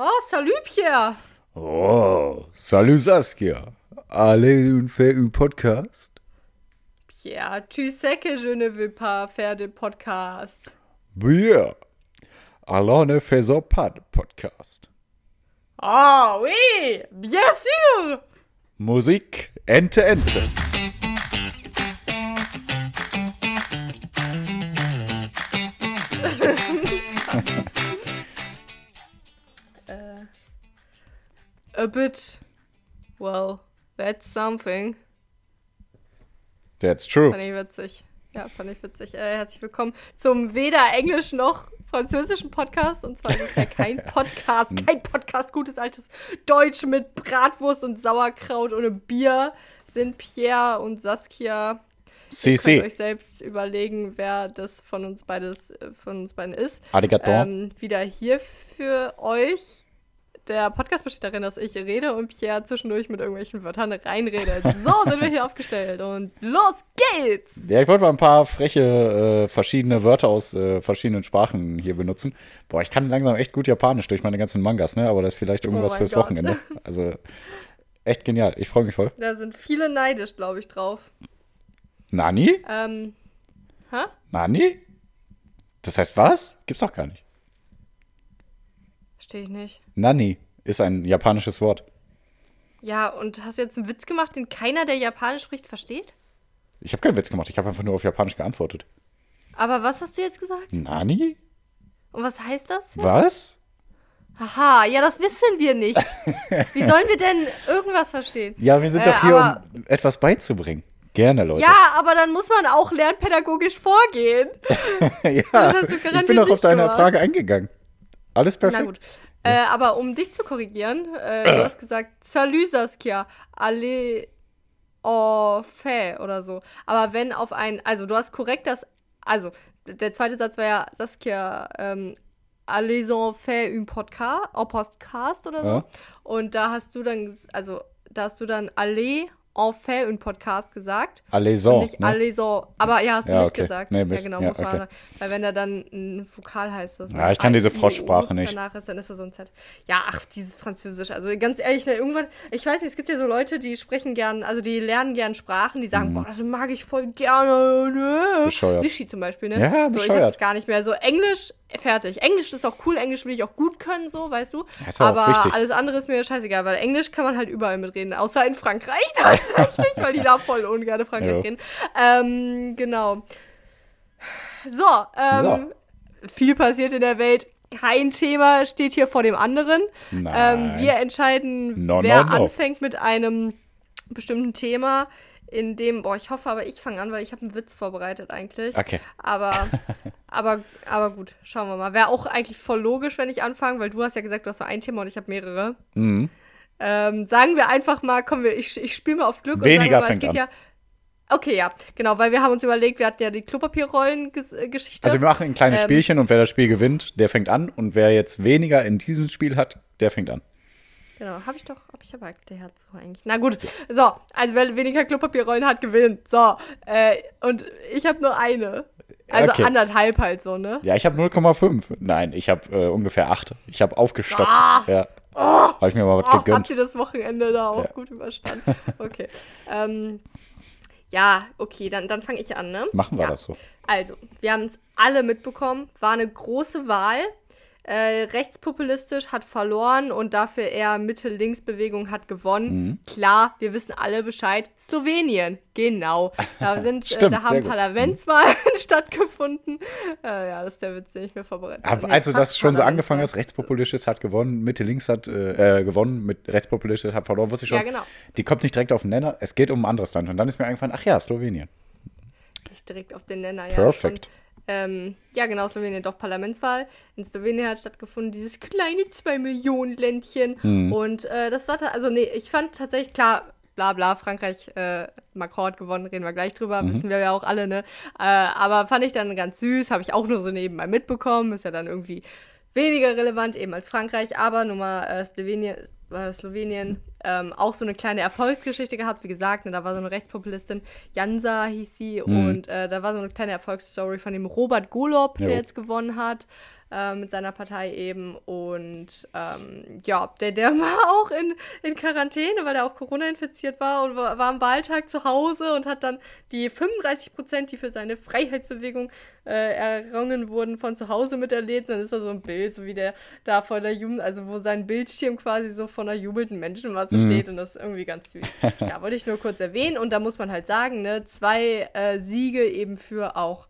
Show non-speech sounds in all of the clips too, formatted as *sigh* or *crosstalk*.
Oh, salut Pierre. Oh, salut Saskia. Allez un fait un podcast? Pierre, tu sais que je ne veux pas faire de podcast. Bien. Alors ne faisons pas de podcast. Ah oui, bien sûr. Musik, Ente, Ente. A bit. Well, that's something. That's true. Fand ich witzig. Ja, fand ich witzig. Äh, herzlich willkommen zum weder Englisch noch französischen Podcast. Und zwar ist es ja kein *laughs* Podcast, kein Podcast, gutes altes Deutsch mit Bratwurst und Sauerkraut und Bier sind Pierre und Saskia. Si, Ihr könnt euch selbst überlegen, wer das von uns beides, äh, von uns beiden ist. Arigato. Ähm, wieder hier für euch. Der Podcast besteht darin, dass ich rede und Pierre zwischendurch mit irgendwelchen Wörtern reinredet. So sind wir hier aufgestellt und los geht's! Ja, ich wollte mal ein paar freche äh, verschiedene Wörter aus äh, verschiedenen Sprachen hier benutzen. Boah, ich kann langsam echt gut Japanisch durch meine ganzen Mangas, ne? Aber das ist vielleicht irgendwas Oh fürs Gott. Wochenende. Also echt genial. Ich freue mich voll. Da sind viele neidisch, glaube ich, drauf. Nani? Ähm, hä? Nani? Das heißt was? Gibt's doch gar nicht. Verstehe ich nicht. Nani ist ein japanisches Wort. Ja, und hast du jetzt einen Witz gemacht, den keiner, der Japanisch spricht, versteht? Ich habe keinen Witz gemacht, ich habe einfach nur auf Japanisch geantwortet. Aber was hast du jetzt gesagt? Nani? Und was heißt das? Was? Haha, ja, das wissen wir nicht. *laughs* Wie sollen wir denn irgendwas verstehen? Ja, wir sind Äh, doch hier, aber- um etwas beizubringen. Gerne, Leute. Ja, aber dann muss man auch lernpädagogisch vorgehen. *laughs* ja ich bin auch auf deine gemacht. Frage eingegangen. Alles perfekt. Na gut. Äh, aber um dich zu korrigieren, äh, du hast gesagt, Salut Saskia, allez au fait oder so. Aber wenn auf ein, also du hast korrekt das, also der zweite Satz war ja Saskia, ähm, allez en fait un podcast, un podcast oder so. Ja. Und da hast du dann, also da hast du dann allez en fait un podcast gesagt. Alaison, nicht ne? so. Aber ja, hast du Ja, nicht okay. gesagt. Nee, ja, Mist. genau, Ja, muss man okay. sagen. Weil wenn er dann ein Vokal heißt, das Ja, ich kann diese Froschsprache nicht. Danach ist, dann ist er so ein Z. Ja, ach, dieses Französisch. Also ganz ehrlich, ne, irgendwann, ich weiß nicht, es gibt ja so Leute, die sprechen gern, also die lernen gern Sprachen, die sagen, boah, das mag ich voll gerne. Ne? Mhm. Bescheuert. Vichy zum Beispiel, ne? Ja, so, ich bescheuert. hab das gar nicht mehr. So, Englisch, fertig. Englisch ist auch cool, Englisch will ich auch gut können, so, weißt du. Ja, ist aber auch wichtig. alles andere ist mir scheißegal, weil Englisch kann man halt überall mitreden, außer in Frankreich *laughs* tatsächlich, weil die da voll ungern Frankreich reden. Ähm, genau. So, ähm, viel passiert in der Welt. Kein Thema steht hier vor dem anderen. Ähm, wir entscheiden, No, wer no, no. anfängt mit einem bestimmten Thema, in dem, boah, ich hoffe aber, ich fange an, weil ich habe einen Witz vorbereitet eigentlich. Okay. Aber, *laughs* aber, aber gut, schauen wir mal. Wäre auch eigentlich voll logisch, wenn ich anfange, weil du hast ja gesagt, du hast nur ein Thema und ich habe mehrere. Mhm. Ähm, sagen wir einfach mal, komm, wir, ich, ich spiele mal auf Glück Weniger und sagen wir mal, fängt es geht an. ja. Okay, ja, genau, weil wir haben uns überlegt, wir hatten ja die Klopapierrollen-Geschichte. Also wir machen ein kleines Ähm, Spielchen und wer das Spiel gewinnt, der fängt an. Und wer jetzt weniger in diesem Spiel hat, der fängt an. Genau, habe ich doch, habe ich aber erklärt so eigentlich. Na gut, so, also wer weniger Klopapierrollen hat, gewinnt. So, äh, und ich habe nur eine. Also Okay. anderthalb halt so, ne? Ja, ich habe 0,5. Nein, ich habe äh, ungefähr 8. Ich habe aufgestockt. Ah! Ja. Habe ich mir mal was Oh, habt gegönnt. ihr das Wochenende da auch Ja. gut überstanden? Okay. *laughs* ähm, ja, okay, dann, dann fange ich an, ne? Machen wir ja. das so. Also, wir haben es alle mitbekommen, war eine große Wahl. Äh, rechtspopulistisch hat verloren und dafür eher Mitte-Links-Bewegung hat gewonnen. Mhm. Klar, wir wissen alle Bescheid. Slowenien, genau. Da, *laughs* sind, äh, Stimmt, da haben. Parlamentswahlen *laughs* stattgefunden. Äh, ja, das ist der Witz, den ich mir vorbereitet Aber Nee, als du das schon so angefangen hast, rechtspopulistisch hat gewonnen, Mitte links hat äh, äh, gewonnen, mit rechtspopulistisch hat verloren, wusste ich schon. Ja, genau. Die kommt nicht direkt auf den Nenner, es geht um ein anderes Land. Und dann ist mir eingefallen, ach ja, Slowenien. Nicht direkt auf den Nenner, ja. Perfekt. Ähm, ja, genau, Slowenien, doch Parlamentswahl. In Slowenien hat stattgefunden dieses kleine 2-Millionen-Ländchen. Mhm. Und äh, das war, also nee, ich fand tatsächlich, klar, bla bla, Frankreich, äh, Macron hat gewonnen, reden wir gleich drüber, Mhm. wissen wir ja auch alle, ne? Äh, aber fand ich dann ganz süß, habe ich auch nur so nebenbei mitbekommen, ist ja dann irgendwie weniger relevant eben als Frankreich, aber nun mal äh, Slowenien, äh, Slowenien ähm, auch so eine kleine Erfolgsgeschichte gehabt, wie gesagt, ne, da war so eine Rechtspopulistin, Jansa hieß sie, Mhm. und äh, da war so eine kleine Erfolgsstory von dem Robert Golob, der Jo. jetzt gewonnen hat. Äh, mit seiner Partei eben. Und ähm, ja, der, der *laughs* war auch in, in Quarantäne, weil er auch Corona infiziert war und war, war am Wahltag zu Hause und hat dann die 35 Prozent, die für seine Freiheitsbewegung äh, errungen wurden, von zu Hause miterlebt. Dann ist da so ein Bild, so wie der da vor der Jugend, also wo sein Bildschirm quasi so von einer jubelnden Menschenmasse mhm. steht und das ist irgendwie ganz süß. *laughs* ja, wollte ich nur kurz erwähnen und da muss man halt sagen, ne, zwei äh, Siege eben für auch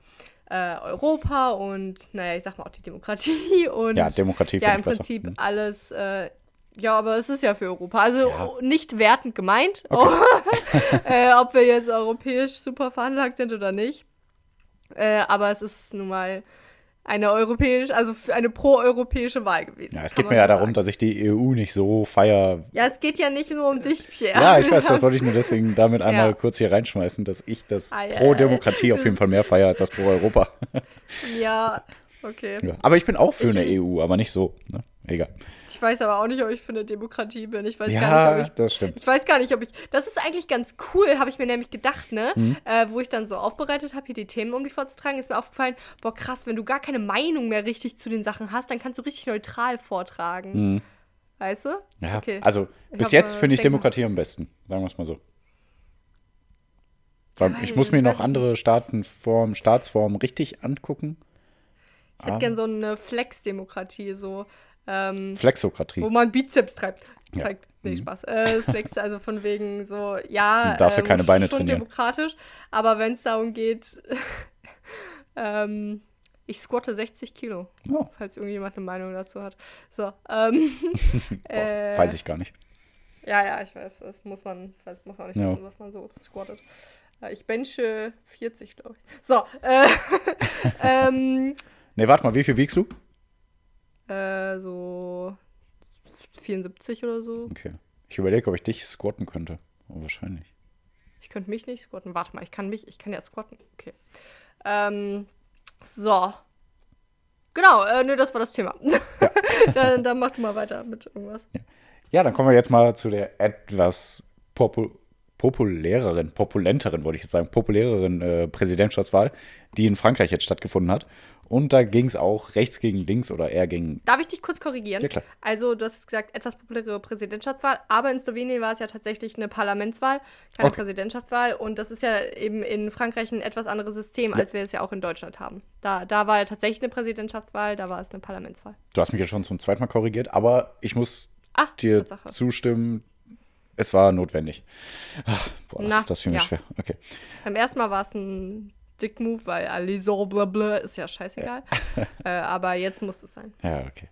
äh, Europa und, naja, ich sag mal auch die Demokratie *laughs* und. Ja, Demokratie Ja, im Prinzip besser. Mhm. alles. Äh, ja, aber es ist ja für Europa. Also ja. nicht wertend gemeint, okay. *laughs* äh, ob wir jetzt europäisch super veranlagt sind oder nicht. Äh, aber es ist nun mal eine europäische, also eine proeuropäische Wahl gewesen. Ja, es geht mir ja darum, dass ich die EU nicht so feier. Ja, es geht ja nicht nur um dich, Pierre. Ja, ich weiß, das wollte ich nur deswegen damit einmal ja. kurz hier reinschmeißen, dass ich das ah, ja, Pro-Demokratie auf jeden Fall mehr feiere als das Pro-Europa. Ja, okay. Ja. Aber ich bin auch für ich, eine EU, aber nicht so. Ne? Egal. Ich weiß aber auch nicht, ob ich für eine Demokratie bin. Ich weiß ja, gar nicht, ob ich. Das stimmt. Ich weiß gar nicht, ob ich. Das ist eigentlich ganz cool, habe ich mir nämlich gedacht, ne? Mhm. Äh, wo ich dann so aufbereitet habe, hier die Themen um die vorzutragen, ist mir aufgefallen, boah, krass, wenn du gar keine Meinung mehr richtig zu den Sachen hast, dann kannst du richtig neutral vortragen. Mhm. Weißt du? Ja, okay. Also bis jetzt finde ich Demokratie am besten, sagen wir es mal so. Ja, ich muss mir noch andere Staatenformen, Staatsformen richtig angucken. Ich hätte ah. gern so eine Flex-Demokratie, so ähm, Flexokratie. Wo man Bizeps treibt. Zeigt. Ja. Nee, mhm. Spaß. Äh, Flex, also von wegen so, ja, *laughs* du darfst ähm, ja keine Beine schon trainieren. demokratisch, aber wenn es darum geht, *laughs* ähm, ich squatte 60 Kilo, oh. falls irgendjemand eine Meinung dazu hat. So, ähm, *laughs* äh, weiß ich gar nicht. Ja, ja, ich weiß, das muss man, das muss man nicht ja. wissen, was man so squattet. Äh, ich benche 40, glaube ich. So, äh, ähm, Ne, warte mal, wie viel wiegst du? Äh, so 74 oder so. Okay. Ich überlege, ob ich dich squatten könnte. Oh, wahrscheinlich. Ich könnte mich nicht squatten. Warte mal, ich kann mich, ich kann ja squatten. Okay. Ähm, so. Genau, äh, nö, das war das Thema. Ja. *laughs* dann, dann mach du mal weiter mit irgendwas. Ja. ja, dann kommen wir jetzt mal zu der etwas popu populäreren, populenteren, wollte ich jetzt sagen, populäreren äh, Präsidentschaftswahl, die in Frankreich jetzt stattgefunden hat. Und da ging es auch rechts gegen links oder eher gegen. Darf ich dich kurz korrigieren? Ja, klar. Also, du hast gesagt, etwas populäre Präsidentschaftswahl, aber in Slowenien war es ja tatsächlich eine Parlamentswahl, keine okay. Präsidentschaftswahl. Und das ist ja eben in Frankreich ein etwas anderes System, ja. als wir es ja auch in Deutschland haben. Da, da war ja tatsächlich eine Präsidentschaftswahl, da war es eine Parlamentswahl. Du hast mich ja schon zum zweiten Mal korrigiert, aber ich muss Ach, dir Tatsache. zustimmen. Es war notwendig. Ach, boah, Na, das fiel mir ja. schwer. Okay. Beim ersten Mal war es ein Dick-Move, weil Alison blablabla ist ja scheißegal. *laughs* äh, aber jetzt muss es sein. Ja, okay.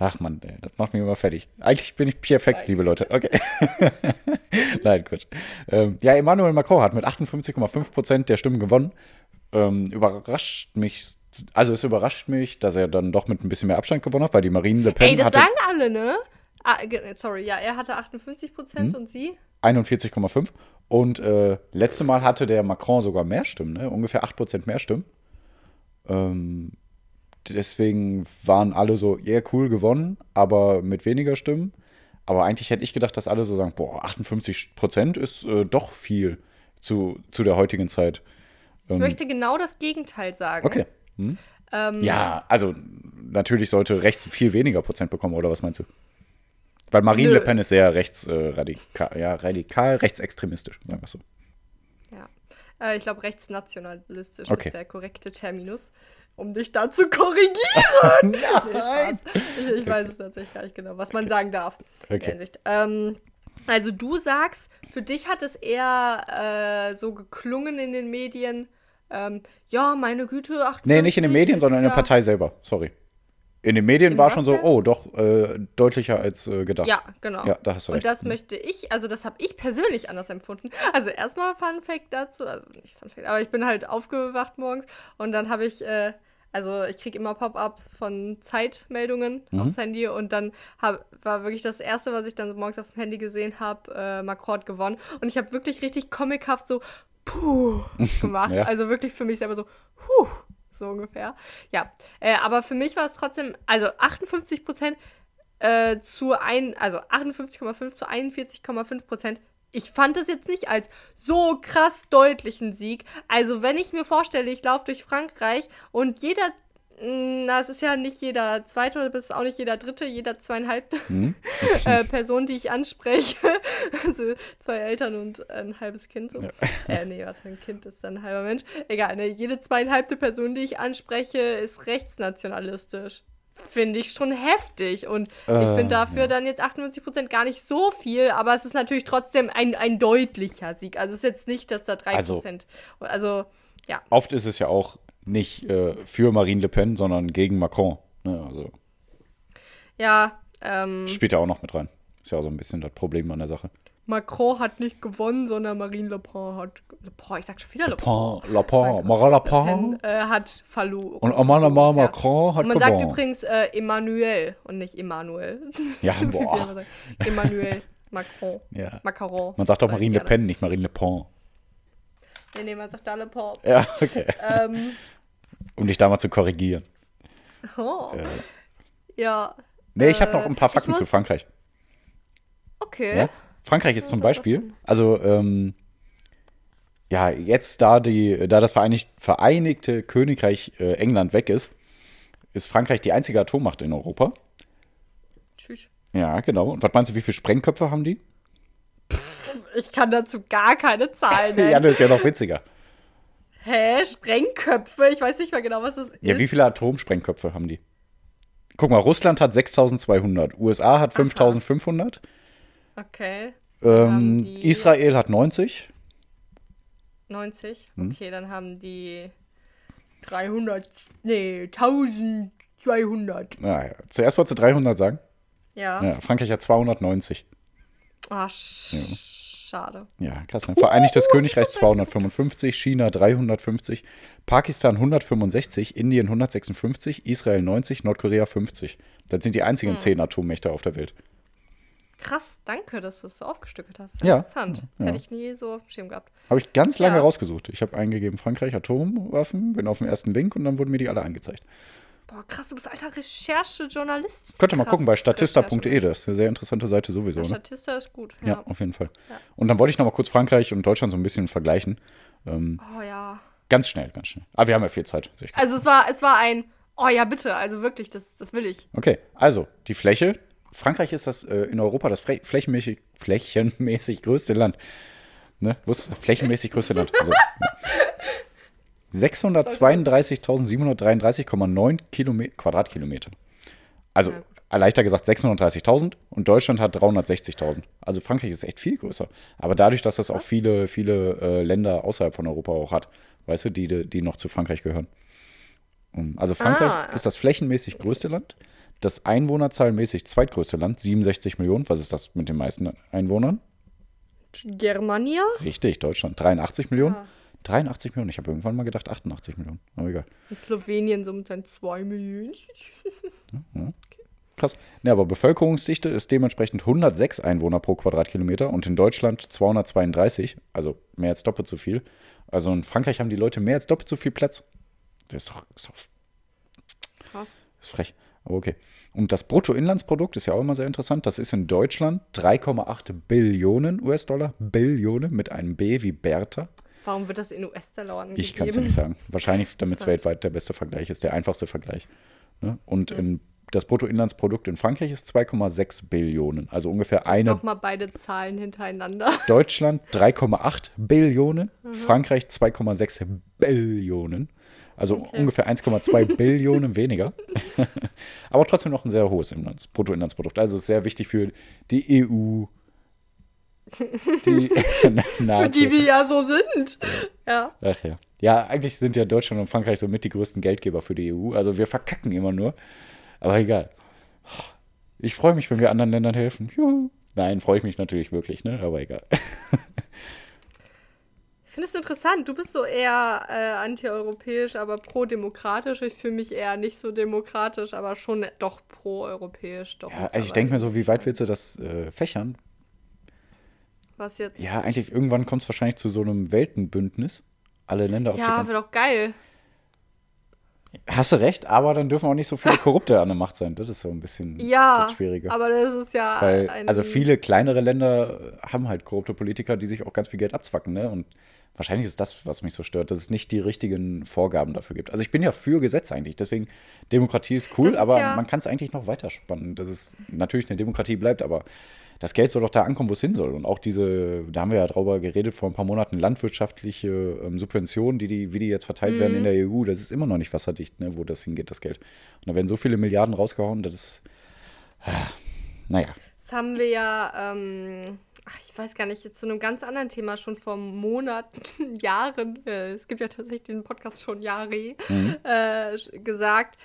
Ach man, das macht mich immer fertig. Eigentlich bin ich perfekt, Nein. liebe Leute. Okay. *laughs* Nein, gut. Ähm, ja, Emmanuel Macron hat mit 58,5 Prozent der Stimmen gewonnen. Ähm, überrascht mich, also es überrascht mich, dass er dann doch mit ein bisschen mehr Abstand gewonnen hat, weil die Marine Le Pen. Ey, das hatte, sagen alle, ne? Ah, sorry, ja, er hatte 58 Prozent hm? und sie? 41,5. Und äh, letzte Mal hatte der Macron sogar mehr Stimmen, ne? ungefähr 8% mehr Stimmen. Ähm, deswegen waren alle so, ja, yeah, cool gewonnen, aber mit weniger Stimmen. Aber eigentlich hätte ich gedacht, dass alle so sagen, boah, 58% ist äh, doch viel zu, zu der heutigen Zeit. Ähm, ich möchte genau das Gegenteil sagen. Okay. Hm? Ähm, ja, also natürlich sollte rechts viel weniger Prozent bekommen, oder was meinst du? Weil Marine Nö. Le Pen ist sehr rechtsradikal, äh, ja, radikal, rechtsextremistisch, sagen wir so. Ja. Äh, ich glaube, rechtsnationalistisch okay. ist der korrekte Terminus, um dich da zu korrigieren. *laughs* Nein. *laughs* Nee, ich, ich weiß es tatsächlich gar nicht genau, was man sagen darf. Okay. Ähm, also du sagst, für dich hat es eher äh, so geklungen in den Medien, ähm, ja, meine Güte, 58 Nee, nicht in den Medien, sondern in der Partei selber. Sorry. In den Medien Im war schon so, oh, doch äh, deutlicher als äh, gedacht. Ja, genau. Ja, da hast du recht. Und das mhm. möchte ich, also das habe ich persönlich anders empfunden. *laughs* Also erstmal Fun Fact dazu, also nicht Fun Fact, aber ich bin halt aufgewacht morgens und dann habe ich, äh, also ich kriege immer Pop-ups von Zeitmeldungen mhm. aufs Handy und dann hab, war wirklich das erste, was ich dann morgens auf dem Handy gesehen habe, äh, Macron gewonnen und ich habe wirklich richtig comichaft so puh *laughs* gemacht. ja. Also wirklich für mich selber so puh so ungefähr. Ja, äh, aber für mich war es trotzdem, also 58 Prozent äh, zu ein, also 58,5 zu 41,5 Prozent. Ich fand das jetzt nicht als so krass deutlichen Sieg. Also wenn ich mir vorstelle, ich laufe durch Frankreich und jeder Na, es ist ja nicht jeder zweite oder bis auch nicht jeder dritte, jeder zweieinhalb *laughs* Hm? äh, Person, die ich anspreche. *laughs* also zwei Eltern und ein halbes Kind. So. Ja. Äh, nee, warte, ein Kind ist dann ein halber Mensch. Egal, ne? Jede zweieinhalbte Person, die ich anspreche, ist rechtsnationalistisch. Finde ich schon heftig. Und ich Äh, finde dafür ja. dann jetzt 58% gar nicht so viel, aber es ist natürlich trotzdem ein, ein deutlicher Sieg. Also es ist jetzt nicht, dass da 3%. Also- also ja. Oft ist es ja auch nicht äh, für Marine Le Pen, sondern gegen Macron. Ne? Also Ja, ähm, spielt ja auch noch mit rein. Ist ja auch so ein bisschen das Problem an der Sache. Macron hat nicht gewonnen, sondern Marine Le Pen hat. Le Pen, ich sag schon wieder Le Pen. Le Pen, Marin Le Pen. Pen äh, hat verloren. Und Emmanuel. Macron hat Und man sagt gewonnen. übrigens äh, Emmanuel und nicht Emmanuel. *laughs* Ja, *laughs* boah. Emmanuel *laughs* Macron. Ja. Macron. Man sagt auch Marine Le gerne. Pen, nicht Marine Le Pen. Nee, nee, man sagt da Le Pen. Ja, okay. ähm, Um dich da mal zu korrigieren. oh. Ja, Nee, ich habe Äh, noch ein paar Fakten zu muss- Frankreich. okay. Ja? Frankreich ist zum Beispiel, also ähm, ja, jetzt da die, da das Vereinigt, Vereinigte Königreich äh, England weg ist, ist Frankreich die einzige Atommacht in Europa. Tschüss. Ja, genau. Und was meinst du, wie viele Sprengköpfe haben die? Ich kann dazu gar keine Zahlen *laughs* nennen. Ja, das ist ja noch witziger. Hä? Sprengköpfe? Ich weiß nicht mal genau, was das ist. Ja, wie viele Atomsprengköpfe haben die? Guck mal, Russland hat 6200, USA hat 5500, Okay. ähm, Israel hat 90. 90. Hm? Okay, dann haben die 300. Nee, 1200. Naja, zuerst wolltest du 300 sagen. Ja. Ja, Frankreich hat 290. Ah, sch schade. Ja, krass. Ne? Vereinigtes *laughs* Königreich 255, China 350, Pakistan 165, Indien 156, Israel 90, Nordkorea 50. Das sind die einzigen Hm. zehn Atommächte auf der Welt. Krass, danke, dass du es so aufgestückelt hast. Ja. Interessant. Ja. Hätte ich nie so auf dem Schirm gehabt. Habe ich ganz lange Ja. rausgesucht. Ich habe eingegeben Frankreich Atomwaffen, bin auf dem ersten Link und dann wurden mir die alle angezeigt. Boah, krass, du bist alter Recherchejournalist. Könnt ihr mal gucken bei statista.de, das ist eine sehr interessante Seite sowieso. Ja, Ne? Statista ist gut. Ja, Ja. auf jeden Fall. Ja. Und dann wollte ich noch mal kurz Frankreich und Deutschland so ein bisschen vergleichen. Ähm, Oh ja. ganz schnell, ganz schnell. Aber wir haben ja viel Zeit. Also es war, es war ein. Oh ja, bitte, also wirklich, das, das will ich. Okay, also die Fläche. Frankreich ist das äh, in Europa das fläch- flächenmäßig, flächenmäßig größte Land. Ne? Wo ist das? Flächenmäßig größte Land. Also. *laughs* 632.733,9 Kilome- Quadratkilometer. Also Ja, leichter gesagt 630.000 und Deutschland hat 360.000. Also Frankreich ist echt viel größer. Aber dadurch, dass das auch viele, viele äh, Länder außerhalb von Europa auch hat, weißt du, die, die noch zu Frankreich gehören. Um, Also Frankreich Ah. ist das flächenmäßig größte Land, das einwohnerzahlmäßig zweitgrößte Land, 67 Millionen. Was ist das mit den meisten Einwohnern? Germania? Richtig, Deutschland, 83 Millionen. Ah. 83 Millionen. Ich habe irgendwann mal gedacht 88 Millionen. Aber egal. Und Slowenien mit seinen 2 Millionen. *laughs* Krass. Ne, aber Bevölkerungsdichte ist dementsprechend 106 Einwohner pro Quadratkilometer und in Deutschland 232, also mehr als doppelt so viel. Also in Frankreich haben die Leute mehr als doppelt so viel Platz. Das ist doch, ist doch Krass. ist frech. Aber okay. Und das Bruttoinlandsprodukt ist ja auch immer sehr interessant. Das ist in Deutschland 3,8 Billionen US-Dollar. Billionen mit einem B wie Bertha. Warum wird das in US-Dollar? Ich kann es ja nicht sagen. Wahrscheinlich, damit es weltweit der beste Vergleich ist, der einfachste Vergleich. Ne? Und in, das Bruttoinlandsprodukt in Frankreich ist 2,6 Billionen. Also ungefähr eine. Nochmal beide Zahlen hintereinander. *laughs* Deutschland 3,8 Billionen, Mhm. Frankreich 2,6 Billionen. Also ungefähr 1,2 *laughs* Billionen weniger. *laughs* Aber trotzdem noch ein sehr hohes Inlands Bruttoinlandsprodukt. Also es ist sehr wichtig für die EU. Die. *laughs* Für die wir ja so sind. Ja. Ach ja. Ja, eigentlich sind ja Deutschland und Frankreich somit die größten Geldgeber für die EU. Also wir verkacken immer nur. Aber egal. Ich freue mich, wenn wir anderen Ländern helfen. Juhu. Nein, freue ich mich natürlich wirklich, ne? Aber egal. Ich finde es interessant. Du bist so eher äh, antieuropäisch, aber pro-demokratisch. Ich fühle mich eher nicht so demokratisch, aber schon doch pro-europäisch. Doch Ja, also ich denke mir so, wie weit willst du das äh, fächern? Was jetzt? Ja, eigentlich irgendwann kommt es wahrscheinlich zu so einem Weltenbündnis. Alle Länder auf Ja, der wäre ganzen doch geil. Hast du recht, aber dann dürfen auch nicht so viele *laughs* Korrupte an der Macht sein. Das ist so ein bisschen Ja, das Schwierige. aber das ist ja Weil, also viele kleinere Länder haben halt korrupte Politiker, die sich auch ganz viel Geld abzwacken, ne? Und wahrscheinlich ist das, was mich so stört, dass es nicht die richtigen Vorgaben dafür gibt. Also ich bin ja für Gesetze eigentlich, deswegen Demokratie ist cool, ist aber ja- man kann es eigentlich noch weiterspannen, dass es natürlich eine Demokratie bleibt, aber das Geld soll doch da ankommen, wo es hin soll. Und auch diese, da haben wir ja drüber geredet vor ein paar Monaten, landwirtschaftliche ähm, Subventionen, die, die, wie die jetzt verteilt werden in der EU, das ist immer noch nicht wasserdicht, ne, wo das hingeht, das Geld. Und da werden so viele Milliarden rausgehauen, das ist, ah, naja. Das haben wir ja, ähm, ach, ich weiß gar nicht, zu einem ganz anderen Thema schon vor Monaten, *laughs* Jahren, äh, es gibt ja tatsächlich diesen Podcast schon Jahre, äh, sch- gesagt,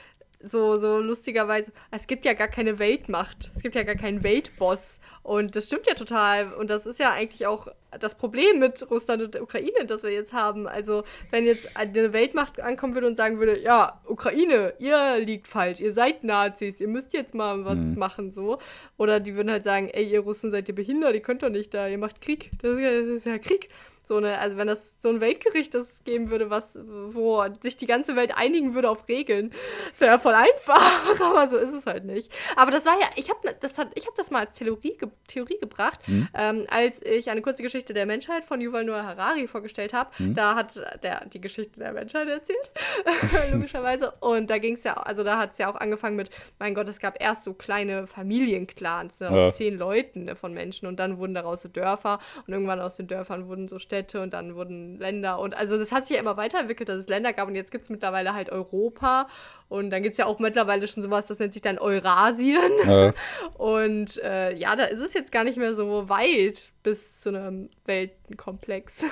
so, so lustigerweise, es gibt ja gar keine Weltmacht, es gibt ja gar keinen Weltboss. Und das stimmt ja total. Und das ist ja eigentlich auch das Problem mit Russland und der Ukraine, das wir jetzt haben. Also, wenn jetzt eine Weltmacht ankommen würde und sagen würde, ja, Ukraine, ihr liegt falsch, ihr seid Nazis, ihr müsst jetzt mal was machen, so. Oder die würden halt sagen, ey, ihr Russen seid ihr behindert, ihr könnt doch nicht da, ihr macht Krieg. Das ist ja, das ist ja Krieg. So eine, also wenn das so ein Weltgericht das geben würde, was, wo sich die ganze Welt einigen würde auf Regeln, das wäre ja voll einfach, *laughs* aber so ist es halt nicht. Aber das war ja, ich habe das, hat- ich hab das mal als Theorie, Theorie gebracht, ähm, als ich eine kurze Geschichte der Menschheit von Yuval Noah Harari vorgestellt habe. Da hat der die Geschichte der Menschheit erzählt, *laughs* *laughs* logischerweise. Und da ging es ja, also da hat es ja auch angefangen mit, mein Gott, es gab erst so kleine Familienclans ne, aus Ja. zehn Leuten ne, von Menschen und dann wurden daraus so Dörfer und irgendwann aus den Dörfern wurden so Städte und dann wurden Länder und also das hat sich ja immer weiterentwickelt, dass es Länder gab und jetzt gibt es mittlerweile halt Europa und dann gibt es ja auch mittlerweile schon sowas, das nennt sich dann Eurasien Äh, *laughs* und äh, ja, da ist es jetzt gar nicht mehr so weit bis zu einem Weltenkomplex.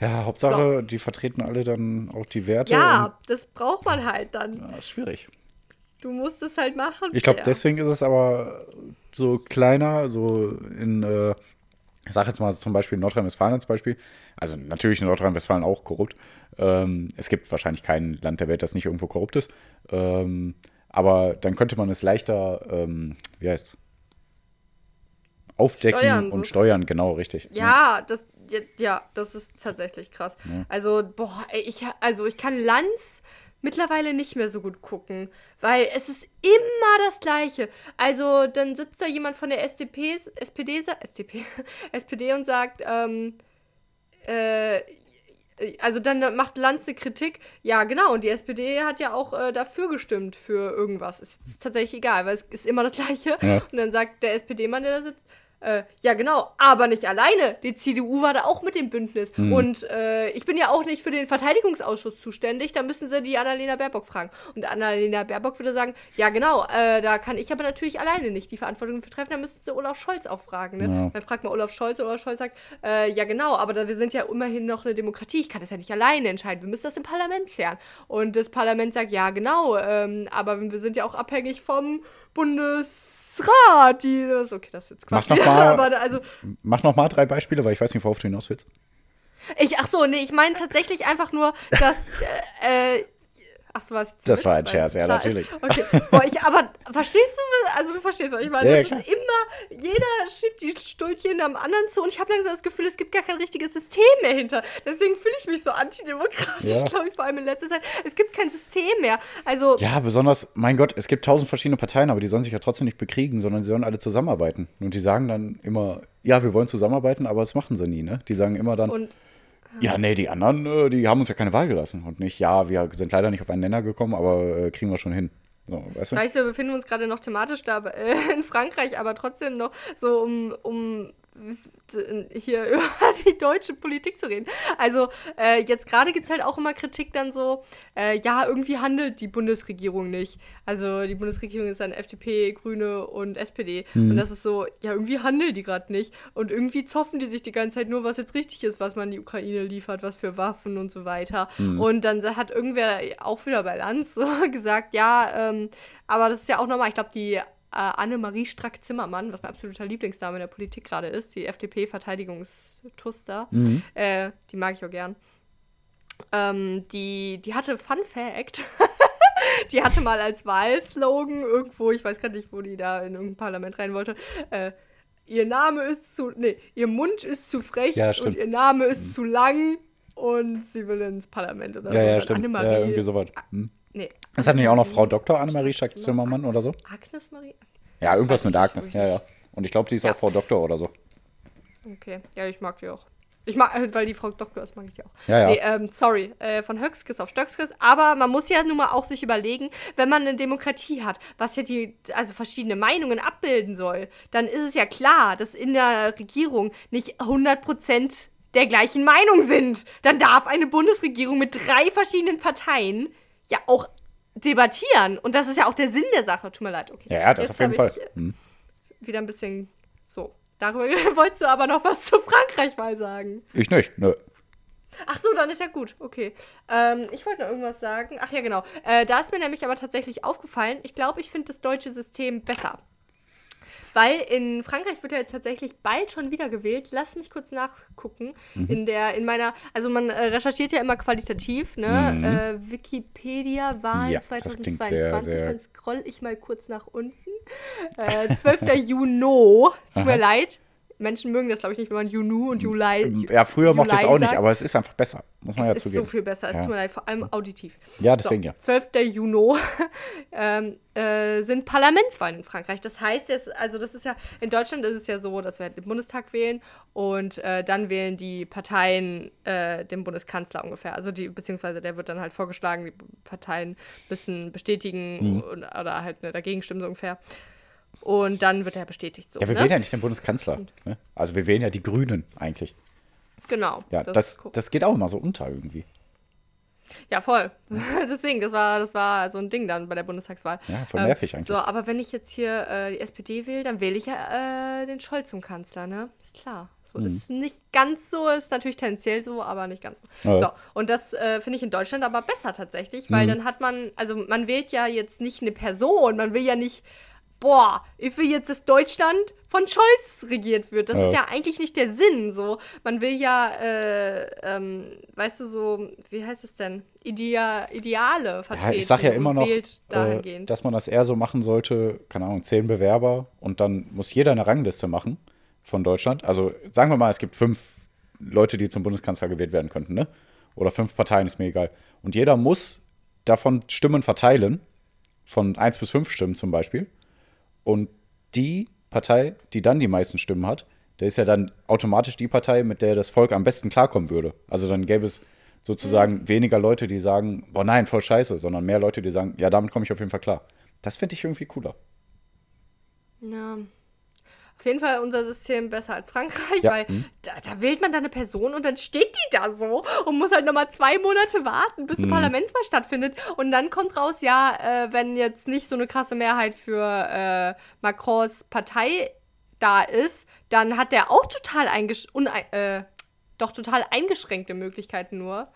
ja, Hauptsache, die vertreten alle dann auch die Werte. Ja, das braucht man halt dann. Ja, ist schwierig. Du musst es halt machen. Ich glaube, ja. deswegen ist es aber so kleiner, so in, äh, ich sage jetzt mal zum Beispiel Nordrhein-Westfalen als Beispiel. Also natürlich in Nordrhein-Westfalen auch korrupt. Ähm, es gibt wahrscheinlich kein Land der Welt, das nicht irgendwo korrupt ist. Ähm, aber dann könnte man es leichter, ähm, wie heißt aufdecken Steuern, so. und steuern, genau, richtig. Ja, das, ja, ja, das ist tatsächlich krass. Also, boah, ich, also ich kann Lanz mittlerweile nicht mehr so gut gucken, weil es ist immer das Gleiche. Also, dann sitzt da jemand von der SDP, SPD, SDP, SPD *laughs* und sagt, ähm, äh, also dann macht Lanz eine Kritik. Ja, genau. Und die SPD hat ja auch äh, dafür gestimmt für irgendwas. Ist, ist tatsächlich egal, weil es ist immer das Gleiche. Ja. Und dann sagt der SPD-Mann, der da sitzt, äh, ja, genau, aber nicht alleine. Die CDU war da auch mit dem Bündnis. Und äh, ich bin ja auch nicht für den Verteidigungsausschuss zuständig. Da müssen sie die Annalena Baerbock fragen. Und Annalena Baerbock würde sagen, ja, genau, äh, da kann ich aber natürlich alleine nicht die Verantwortung für treffen. Da müssten sie Olaf Scholz auch fragen. Ne? Ja. Dann fragt man Olaf Scholz und Olaf Scholz sagt, äh, ja, genau, aber da, wir sind ja immerhin noch eine Demokratie. Ich kann das ja nicht alleine entscheiden. Wir müssen das im Parlament klären. Und das Parlament sagt, ja, genau, ähm, aber wir sind ja auch abhängig vom Bundesrat. Die, das, okay, das ist jetzt Quatsch. Mach noch *laughs* mal- aber also, Mach noch mal drei Beispiele, weil ich weiß nicht, worauf du hinaus willst. ich, ach so, nee, ich meine tatsächlich einfach nur, dass, äh, äh, ach so, was Das war ein Scherz, ja, natürlich. Okay, boah, ich, aber verstehst du, also du verstehst, was ich meine? Ja, das ist immer, jeder schiebt die Stuhlchen am anderen zu und ich habe langsam das Gefühl, es gibt gar kein richtiges System mehr hinter. Deswegen fühle ich mich so antidemokratisch, Ja. glaube ich, vor allem in letzter Zeit. Es gibt kein System mehr. Also, Ja, besonders, mein Gott, es gibt tausend verschiedene Parteien, aber die sollen sich ja trotzdem nicht bekriegen, sondern sie sollen alle zusammenarbeiten. Und die sagen dann immer, ja, wir wollen zusammenarbeiten, aber das machen sie nie, ne? Die sagen immer dann, und ja, nee, die anderen, äh, die haben uns ja keine Wahl gelassen. Und nicht, ja, wir sind leider nicht auf einen Nenner gekommen, aber äh, kriegen wir schon hin. So, weißt du? Weißt du, wir befinden uns gerade noch thematisch da äh, *laughs* in Frankreich, aber trotzdem noch so um, um hier *laughs* über die deutsche Politik zu reden. Also äh, jetzt gerade gibt es halt auch immer Kritik dann so, äh, ja, irgendwie handelt die Bundesregierung nicht. Also die Bundesregierung ist dann FDP, Grüne und SPD. Und das ist so, ja, irgendwie handeln die gerade nicht. Und irgendwie zoffen die sich die ganze Zeit nur, was jetzt richtig ist, was man die Ukraine liefert, was für Waffen und so weiter. Und dann hat irgendwer auch wieder bei Lanz *laughs* so gesagt, ja, ähm, aber das ist ja auch normal. Ich glaube, die äh, Annemarie Strack-Zimmermann, was mein absoluter Lieblingsname in der Politik gerade ist, die FDP-Verteidigungstuster, äh, die mag ich auch gern. Ähm, die, die hatte Fun Fact. *laughs* die hatte mal als Wahlslogan irgendwo, ich weiß gerade nicht, wo die da in irgendein Parlament rein wollte, äh, ihr Name ist zu, nee, ihr Mund ist zu frech Ja, und ihr Name ist zu lang und sie will ins Parlament oder ja, so. ja, stimmt. Annemarie, Ja, irgendwie sowas. Hm. Nee. Das hat nicht auch noch Frau Dr. Annemarie Schack-Zimmermann oder so? Agnes Marie? Ja, irgendwas mit Agnes. Ja, ja. Und ich glaube, die ist Ja. auch Frau Doktor oder so. Okay, ja, ich mag die auch. Ich mag, *laughs* weil die Frau Doktor ist, mag ich die auch. Ja, ja. Nee, ähm, sorry, äh, von Höchskes auf Stöckskes. Aber man muss ja nun mal auch sich überlegen, wenn man eine Demokratie hat, was ja die, also verschiedene Meinungen abbilden soll, dann ist es ja klar, dass in der Regierung nicht 100% der gleichen Meinung sind. Dann darf eine Bundesregierung mit drei verschiedenen Parteien ja auch debattieren. Und das ist ja auch der Sinn der Sache. Tut mir leid, okay. Ja, das Jetzt auf jeden Fall. ich, Hm. wieder ein bisschen so. Darüber *laughs* wolltest du aber noch was zu Frankreich mal sagen. Ich nicht, nö. Ach so, dann ist ja gut. Okay. Ähm, ich wollte noch irgendwas sagen. Ach ja, genau. Äh, da ist mir nämlich aber tatsächlich aufgefallen, ich glaube, ich finde das deutsche System besser. Weil in Frankreich wird ja jetzt tatsächlich bald schon wieder gewählt. Lass mich kurz nachgucken. Mhm. In der, in meiner, also man äh, recherchiert ja immer qualitativ, ne? Äh, Wikipedia Wahl Mhm. Ja, das klingt 2022. sehr, sehr- Dann scroll ich mal kurz nach unten. Äh, 12. *laughs* Juni. Tut mir leid. Menschen mögen das, glaube ich, nicht, wenn man Junu und Juli. Ja, früher mochte ich es auch nicht, aber es ist einfach besser. Muss man ja Es ist zugeben. so viel besser. Es Ja. tut mir leid, vor allem auditiv. Ja, deswegen so, ja. 12. Juni *laughs* ähm, äh, sind Parlamentswahlen in Frankreich. Das heißt jetzt, also das ist ja, in Deutschland ist es ja so, dass wir halt den Bundestag wählen und äh, dann wählen die Parteien äh, den Bundeskanzler ungefähr. Also die, beziehungsweise der wird dann halt vorgeschlagen, die Parteien müssen bestätigen Mhm. und, oder halt ne, dagegen stimmen so ungefähr. Und dann wird er bestätigt. So, Ja, wir ne? wählen ja nicht den Bundeskanzler. Ne? Also wir wählen ja die Grünen eigentlich. Genau. Ja, das das, das geht auch immer so unter irgendwie. Ja, voll. *laughs* Deswegen, das war, das war so ein Ding dann bei der Bundestagswahl. Ja, voll nervig eigentlich. So, aber wenn ich jetzt hier äh, die SPD wähle, dann wähle ich ja äh, den Scholz zum Kanzler, ne? Ist klar. So ist nicht ganz so, ist natürlich tendenziell so, aber nicht ganz so. Ja. So, und das äh, finde ich in Deutschland aber besser tatsächlich, weil dann hat man, also man wählt ja jetzt nicht eine Person, man will ja nicht, boah, ich will jetzt, dass Deutschland von Scholz regiert wird. Das Ja. ist ja eigentlich nicht der Sinn. So, man will ja, äh, ähm, weißt du, so, wie heißt es denn? Idea Ideale vertreten. Ja, ich sag ja immer noch, äh, dass man das eher so machen sollte, keine Ahnung, zehn Bewerber und dann muss jeder eine Rangliste machen von Deutschland. Also sagen wir mal, es gibt fünf Leute, die zum Bundeskanzler gewählt werden könnten, ne? Oder fünf Parteien, ist mir egal. Und jeder muss davon Stimmen verteilen, von eins bis fünf Stimmen zum Beispiel. Und die Partei, die dann die meisten Stimmen hat, der ist ja dann automatisch die Partei, mit der das Volk am besten klarkommen würde. Also dann gäbe es sozusagen weniger Leute, die sagen, boah nein, voll scheiße, sondern mehr Leute, die sagen, ja, damit komme ich auf jeden Fall klar. Das finde ich irgendwie cooler. Ja. Auf jeden Fall unser System besser als Frankreich, Ja, weil mhm. da, da wählt man dann eine Person und dann steht die da so und muss halt nochmal zwei Monate warten, bis die Mhm. Parlamentswahl stattfindet. Und dann kommt raus, ja, äh, wenn jetzt nicht so eine krasse Mehrheit für äh, Macrons Partei da ist, dann hat der auch total eingesch äh, doch total eingeschränkte Möglichkeiten nur,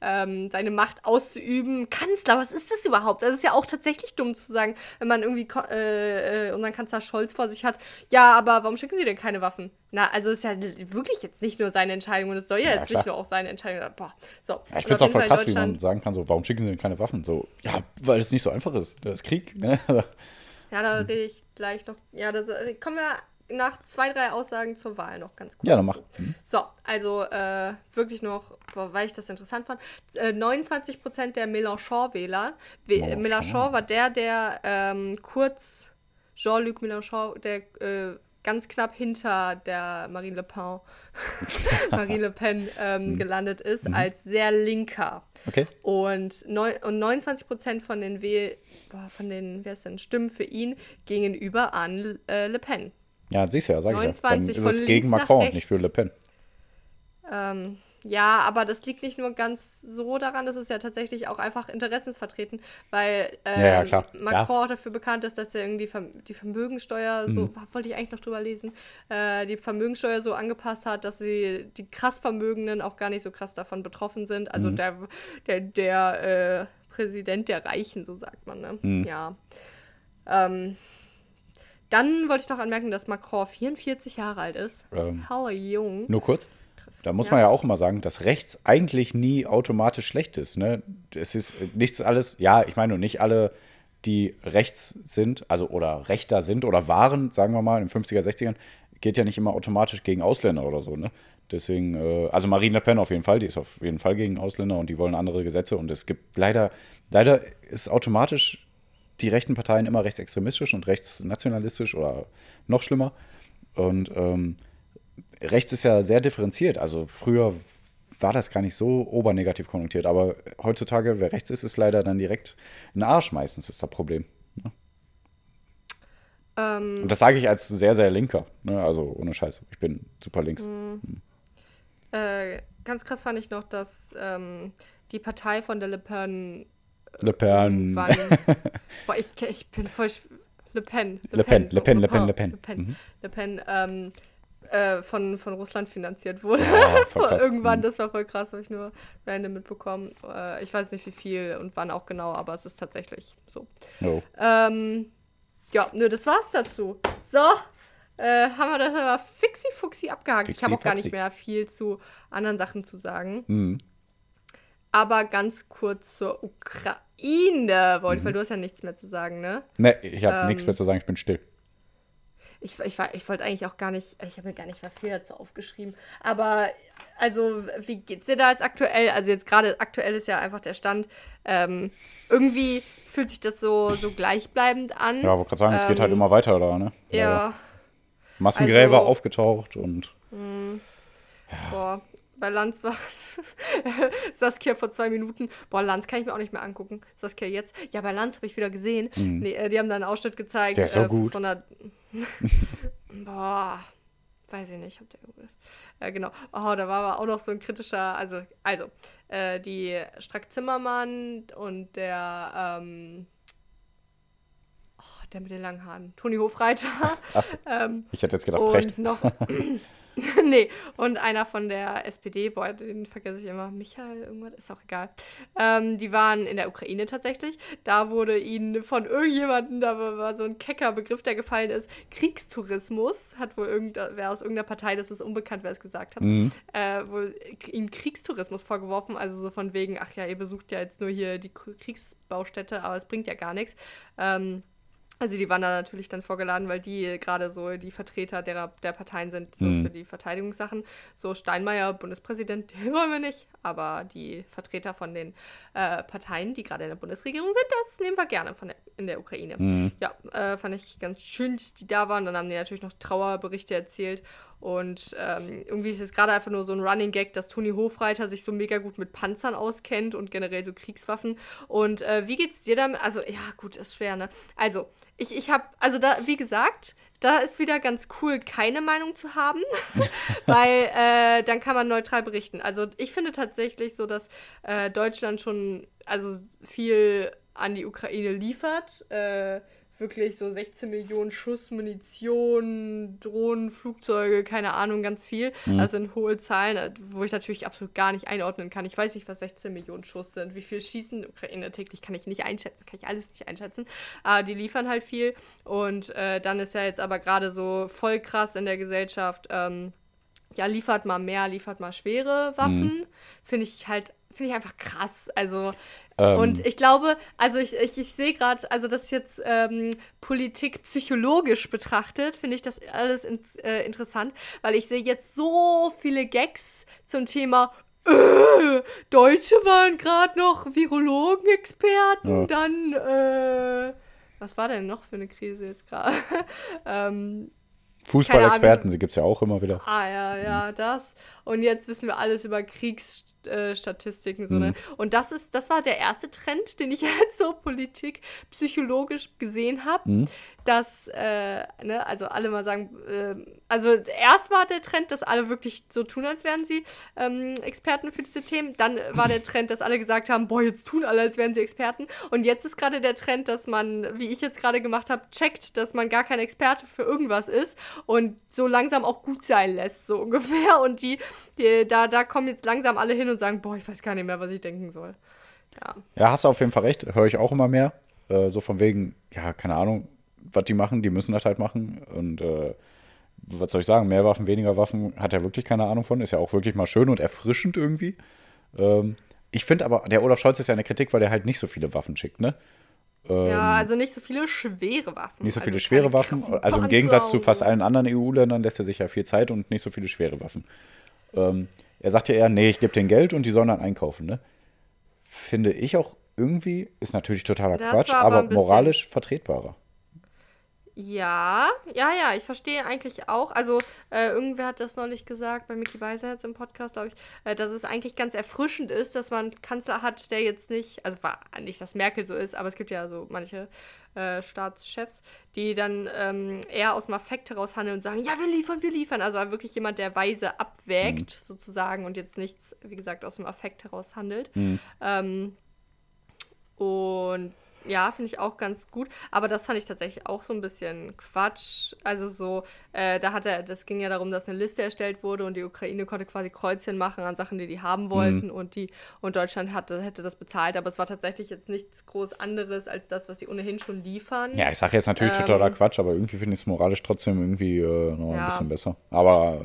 ähm, seine Macht auszuüben. Kanzler, was ist das überhaupt? Das ist ja auch tatsächlich dumm zu sagen, wenn man irgendwie äh, äh, unseren Kanzler Scholz vor sich hat. Ja, aber warum schicken Sie denn keine Waffen? Na, also ist ja wirklich jetzt nicht nur seine Entscheidung und es soll ja, Ja, jetzt klar. nicht nur auch seine Entscheidung sein. Boah, so. Ja, ich finde es auch voll krass, wie man sagen kann, so, warum schicken sie denn keine Waffen? So, ja, weil es nicht so einfach ist. Das ist Krieg, ne? *laughs* Ja, da rede ich gleich noch. Ja, das äh, kommen wir nach zwei, drei Aussagen zur Wahl noch ganz kurz. Ja, dann mach. Hm. So, also äh, wirklich noch, weil ich das interessant fand, äh, 29% der Mélenchon-Wähler. Mélenchon. War der, der ähm, kurz Jean-Luc Mélenchon, der äh, ganz knapp hinter der Marine Le Pen, *laughs* Marine Le Pen ähm, gelandet ist, als sehr linker. Okay. Und, neun, und 29% von den Wähl boah, von den, wer ist denn, Stimmen für ihn gingen über an äh, Le Pen. Ja, siehst du ja, sag ich ja. Dann 29 ist es gegen Macron, nicht für Le Pen. Ähm, ja, aber das liegt nicht nur ganz so daran, das ist ja tatsächlich auch einfach Interessensvertreten, weil ähm, Ja, ja. Macron Ja. auch dafür bekannt ist, dass er irgendwie die Vermögensteuer, Mhm. so wollte ich eigentlich noch drüber lesen, äh, die Vermögensteuer so angepasst hat, dass sie die krass Vermögenden auch gar nicht so krass davon betroffen sind. Also Mhm. der, der, der äh, Präsident der Reichen, so sagt man, ne? Mhm. Ja. Ähm, dann wollte ich noch anmerken, dass Macron 44 Jahre alt ist. Ähm, jung. Nur kurz. Da muss Ja. man ja auch immer sagen, dass rechts eigentlich nie automatisch schlecht ist. Ne? Es ist äh, nichts alles, ja, ich meine, nicht alle, die rechts sind, also oder rechter sind oder waren, sagen wir mal, in den 50er, 60ern, geht ja nicht immer automatisch gegen Ausländer oder so. Ne? Deswegen, äh, also Marine Le Pen auf jeden Fall, die ist auf jeden Fall gegen Ausländer und die wollen andere Gesetze. Und es gibt leider, leider ist automatisch die rechten Parteien immer rechtsextremistisch und rechtsnationalistisch oder noch schlimmer. Und ähm, rechts ist ja sehr differenziert. Also früher war das gar nicht so obernegativ konnotiert, aber heutzutage, wer rechts ist, ist leider dann direkt ein Arsch meistens, ist das Problem. Ne? Ähm, Und das sage ich als sehr, sehr linker. Ne? Also ohne Scheiß. Ich bin super links. äh, ganz krass fand ich noch, dass ähm, die Partei von der Le Pen Le Pen. Wann, *laughs* boah, ich, ich bin voll. Le Pen. Le Pen, Le Pen, Le Pen, oh, Le Pen. Le Pen, Mhm. Le Pen ähm, äh, von, von Russland finanziert wurde. Ja. *laughs* Irgendwann, Mhm. das war voll krass, habe ich nur random mitbekommen. Äh, ich weiß nicht wie viel und wann auch genau, aber es ist tatsächlich so. Jo. Ähm, ja, nö, das war's dazu. So, äh, haben wir das aber fixi-fuxi abgehakt. ich habe auch gar nicht mehr viel zu anderen Sachen zu sagen. Mhm. Aber ganz kurz zur Ukraine, Mhm. wollte, weil du hast ja nichts mehr zu sagen, ne? Ne, ich habe Ähm, nichts mehr zu sagen, ich bin still. Ich, ich, ich wollte eigentlich auch gar nicht, ich habe mir gar nicht mal viel dazu aufgeschrieben. Aber, also, wie geht's dir da jetzt aktuell? Also, jetzt gerade aktuell ist ja einfach der Stand. Ähm, irgendwie fühlt sich das so, so gleichbleibend an. Ja, wollte gerade sagen, es geht halt ähm, immer weiter da, ne? Ja, Massengräber also- aufgetaucht und boah. Bei Lanz war *laughs* Saskia vor zwei Minuten. Boah, Lanz kann ich mir auch nicht mehr angucken. Saskia jetzt. Ja, bei Lanz habe ich wieder gesehen. Nee, äh, die haben da einen Ausschnitt gezeigt. Mhm. Der ist so äh, gut. Von der *laughs* Boah, weiß ich nicht, gut ist. Ja, genau. Oh, da war aber auch noch so ein kritischer, also, also, äh, die Strack-Zimmermann und der, ähm, oh, der mit den langen Haaren, Toni Hofreiter. Achso, *laughs* ähm, ich hätte jetzt gedacht, Precht. und noch, *laughs* nee, und einer von der SPD, boah, den vergesse ich immer, Michael, irgendwas, ist auch egal. Ähm, die waren in der Ukraine tatsächlich. Da wurde ihnen von irgendjemandem, da war, so ein kecker Begriff, der gefallen ist, Kriegstourismus, hat wohl irgendwer aus irgendeiner Partei, das ist unbekannt, wer es gesagt hat, Mhm. äh, wohl ihnen Kriegstourismus vorgeworfen, also so von wegen, ach ja, ihr besucht ja jetzt nur hier die Kriegsbaustätte, aber es bringt ja gar nichts. Ähm, also die waren da natürlich dann vorgeladen, weil die gerade so die Vertreter der, der Parteien sind, so Mhm. für die Verteidigungssachen. So Steinmeier, Bundespräsident, den *laughs* wollen wir nicht. Aber die Vertreter von den äh, Parteien, die gerade in der Bundesregierung sind, das nehmen wir gerne von der, in der Ukraine. Mhm. Ja, äh, fand ich ganz schön, dass die da waren. Dann haben die natürlich noch Trauerberichte erzählt. Und ähm, irgendwie ist es gerade einfach nur so ein Running Gag, dass Toni Hofreiter sich so mega gut mit Panzern auskennt und generell so Kriegswaffen. Und äh, wie geht's dir damit? Also, ja, gut, ist schwer, ne? Also, ich, ich habe, also da, wie gesagt, da ist wieder ganz cool, keine Meinung zu haben, *laughs* weil äh, dann kann man neutral berichten. Also, ich finde tatsächlich so, dass äh, Deutschland schon, also viel an die Ukraine liefert. Äh, wirklich so 16 Millionen Schuss Munition, Drohnen, Flugzeuge, keine Ahnung, ganz viel. Also in hohe Zahlen, äh, wo ich natürlich absolut gar nicht einordnen kann. Ich weiß nicht, was 16 Millionen Schuss sind. Wie viel schießen Ukraine täglich, kann ich nicht einschätzen, kann ich alles nicht einschätzen. Aber die liefern halt viel. Und äh, dann ist ja jetzt aber gerade so voll krass in der Gesellschaft, ähm, ja, liefert mal mehr, liefert mal schwere Waffen. Finde ich halt, finde ich einfach krass. Also, und ich glaube, also ich, ich, ich sehe gerade, also das jetzt ähm, Politik psychologisch betrachtet, finde ich das alles in, äh, interessant, weil ich sehe jetzt so viele Gags zum Thema äh, Deutsche waren gerade noch Virologen-Experten, Ja. dann äh, was war denn noch für eine Krise jetzt gerade? *laughs* ähm, Fußballexperten, sie gibt es ja auch immer wieder. Ah ja, ja, das. Und jetzt wissen wir alles über Kriegsstatistiken. So, ne? Und das ist, das war der erste Trend, den ich *laughs* jetzt so Politik psychologisch gesehen habe. Dass, äh, ne, also alle mal sagen, äh, also erst war der Trend, dass alle wirklich so tun, als wären sie ähm, Experten für diese Themen. Dann war der Trend, dass alle gesagt haben, boah, jetzt tun alle, als wären sie Experten. Und jetzt ist gerade der Trend, dass man, wie ich jetzt gerade gemacht habe, checkt, dass man gar kein Experte für irgendwas ist und so langsam auch gut sein lässt, so *laughs* ungefähr. Und die, die da, da kommen jetzt langsam alle hin und sagen, boah, ich weiß gar nicht mehr, was ich denken soll. Ja. Ja, hast du auf jeden Fall recht, höre ich auch immer mehr. Äh, so von wegen, ja, keine Ahnung, was die machen, die müssen das halt machen. Und äh, was soll ich sagen, mehr Waffen, weniger Waffen, hat er wirklich keine Ahnung von. Ist ja auch wirklich mal schön und erfrischend irgendwie. Ähm, ich finde aber, der Olaf Scholz ist ja eine Kritik, weil der halt nicht so viele Waffen schickt, ne? ja, also nicht so viele schwere Waffen. Nicht so viele also schwere Waffen. Also im Gegensatz zu fast allen anderen EU-Ländern lässt er sich ja viel Zeit und nicht so viele schwere Waffen. Ähm, er sagt ja eher, nee, ich gebe denen Geld und die sollen dann einkaufen, ne? Finde ich auch irgendwie, ist natürlich totaler Das Quatsch, aber aber moralisch vertretbarer. Ja, ja, ja, ich verstehe eigentlich auch. Also, äh, irgendwer hat das neulich gesagt, bei Mickey Beisenherz im Podcast, glaube ich, äh, dass es eigentlich ganz erfrischend ist, dass man einen Kanzler hat, der jetzt nicht, also war nicht, dass Merkel so ist, aber es gibt ja so manche äh, Staatschefs, die dann ähm, eher aus dem Affekt heraus handeln und sagen, ja, wir liefern, wir liefern. Also wirklich jemand, der weise abwägt, Mhm. sozusagen, und jetzt nichts, wie gesagt, aus dem Affekt heraus handelt. Mhm. Ähm, und ja, finde ich auch ganz gut. Aber das fand ich tatsächlich auch so ein bisschen Quatsch. Also so, äh, da hat er, das ging ja darum, dass eine Liste erstellt wurde und die Ukraine konnte quasi Kreuzchen machen an Sachen, die die haben wollten und die und Deutschland hatte, hätte das bezahlt. Aber es war tatsächlich jetzt nichts groß anderes als das, was sie ohnehin schon liefern. Ja, ich sage jetzt natürlich Ähm, totaler Quatsch, aber irgendwie finde ich es moralisch trotzdem irgendwie äh, noch Ja. ein bisschen besser. Aber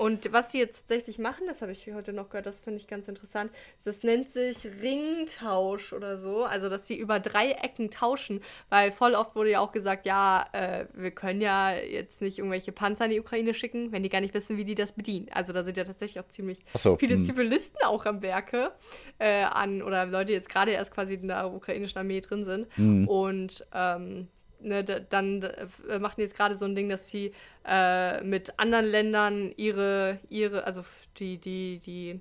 Und was sie jetzt tatsächlich machen, das habe ich heute noch gehört, das finde ich ganz interessant. Das nennt sich Ringtausch oder so. Also, dass sie über drei Ecken tauschen. Weil voll oft wurde ja auch gesagt, ja, äh, wir können ja jetzt nicht irgendwelche Panzer in die Ukraine schicken, wenn die gar nicht wissen, wie die das bedienen. Also, da sind ja tatsächlich auch ziemlich so, viele hm. Zivilisten auch am Werke äh, an oder Leute, die jetzt gerade erst quasi in der ukrainischen Armee drin sind. hm. Und ähm, ne, da- dann äh, machen die jetzt gerade so ein Ding, dass sie äh, mit anderen Ländern ihre, ihre, also die, die, die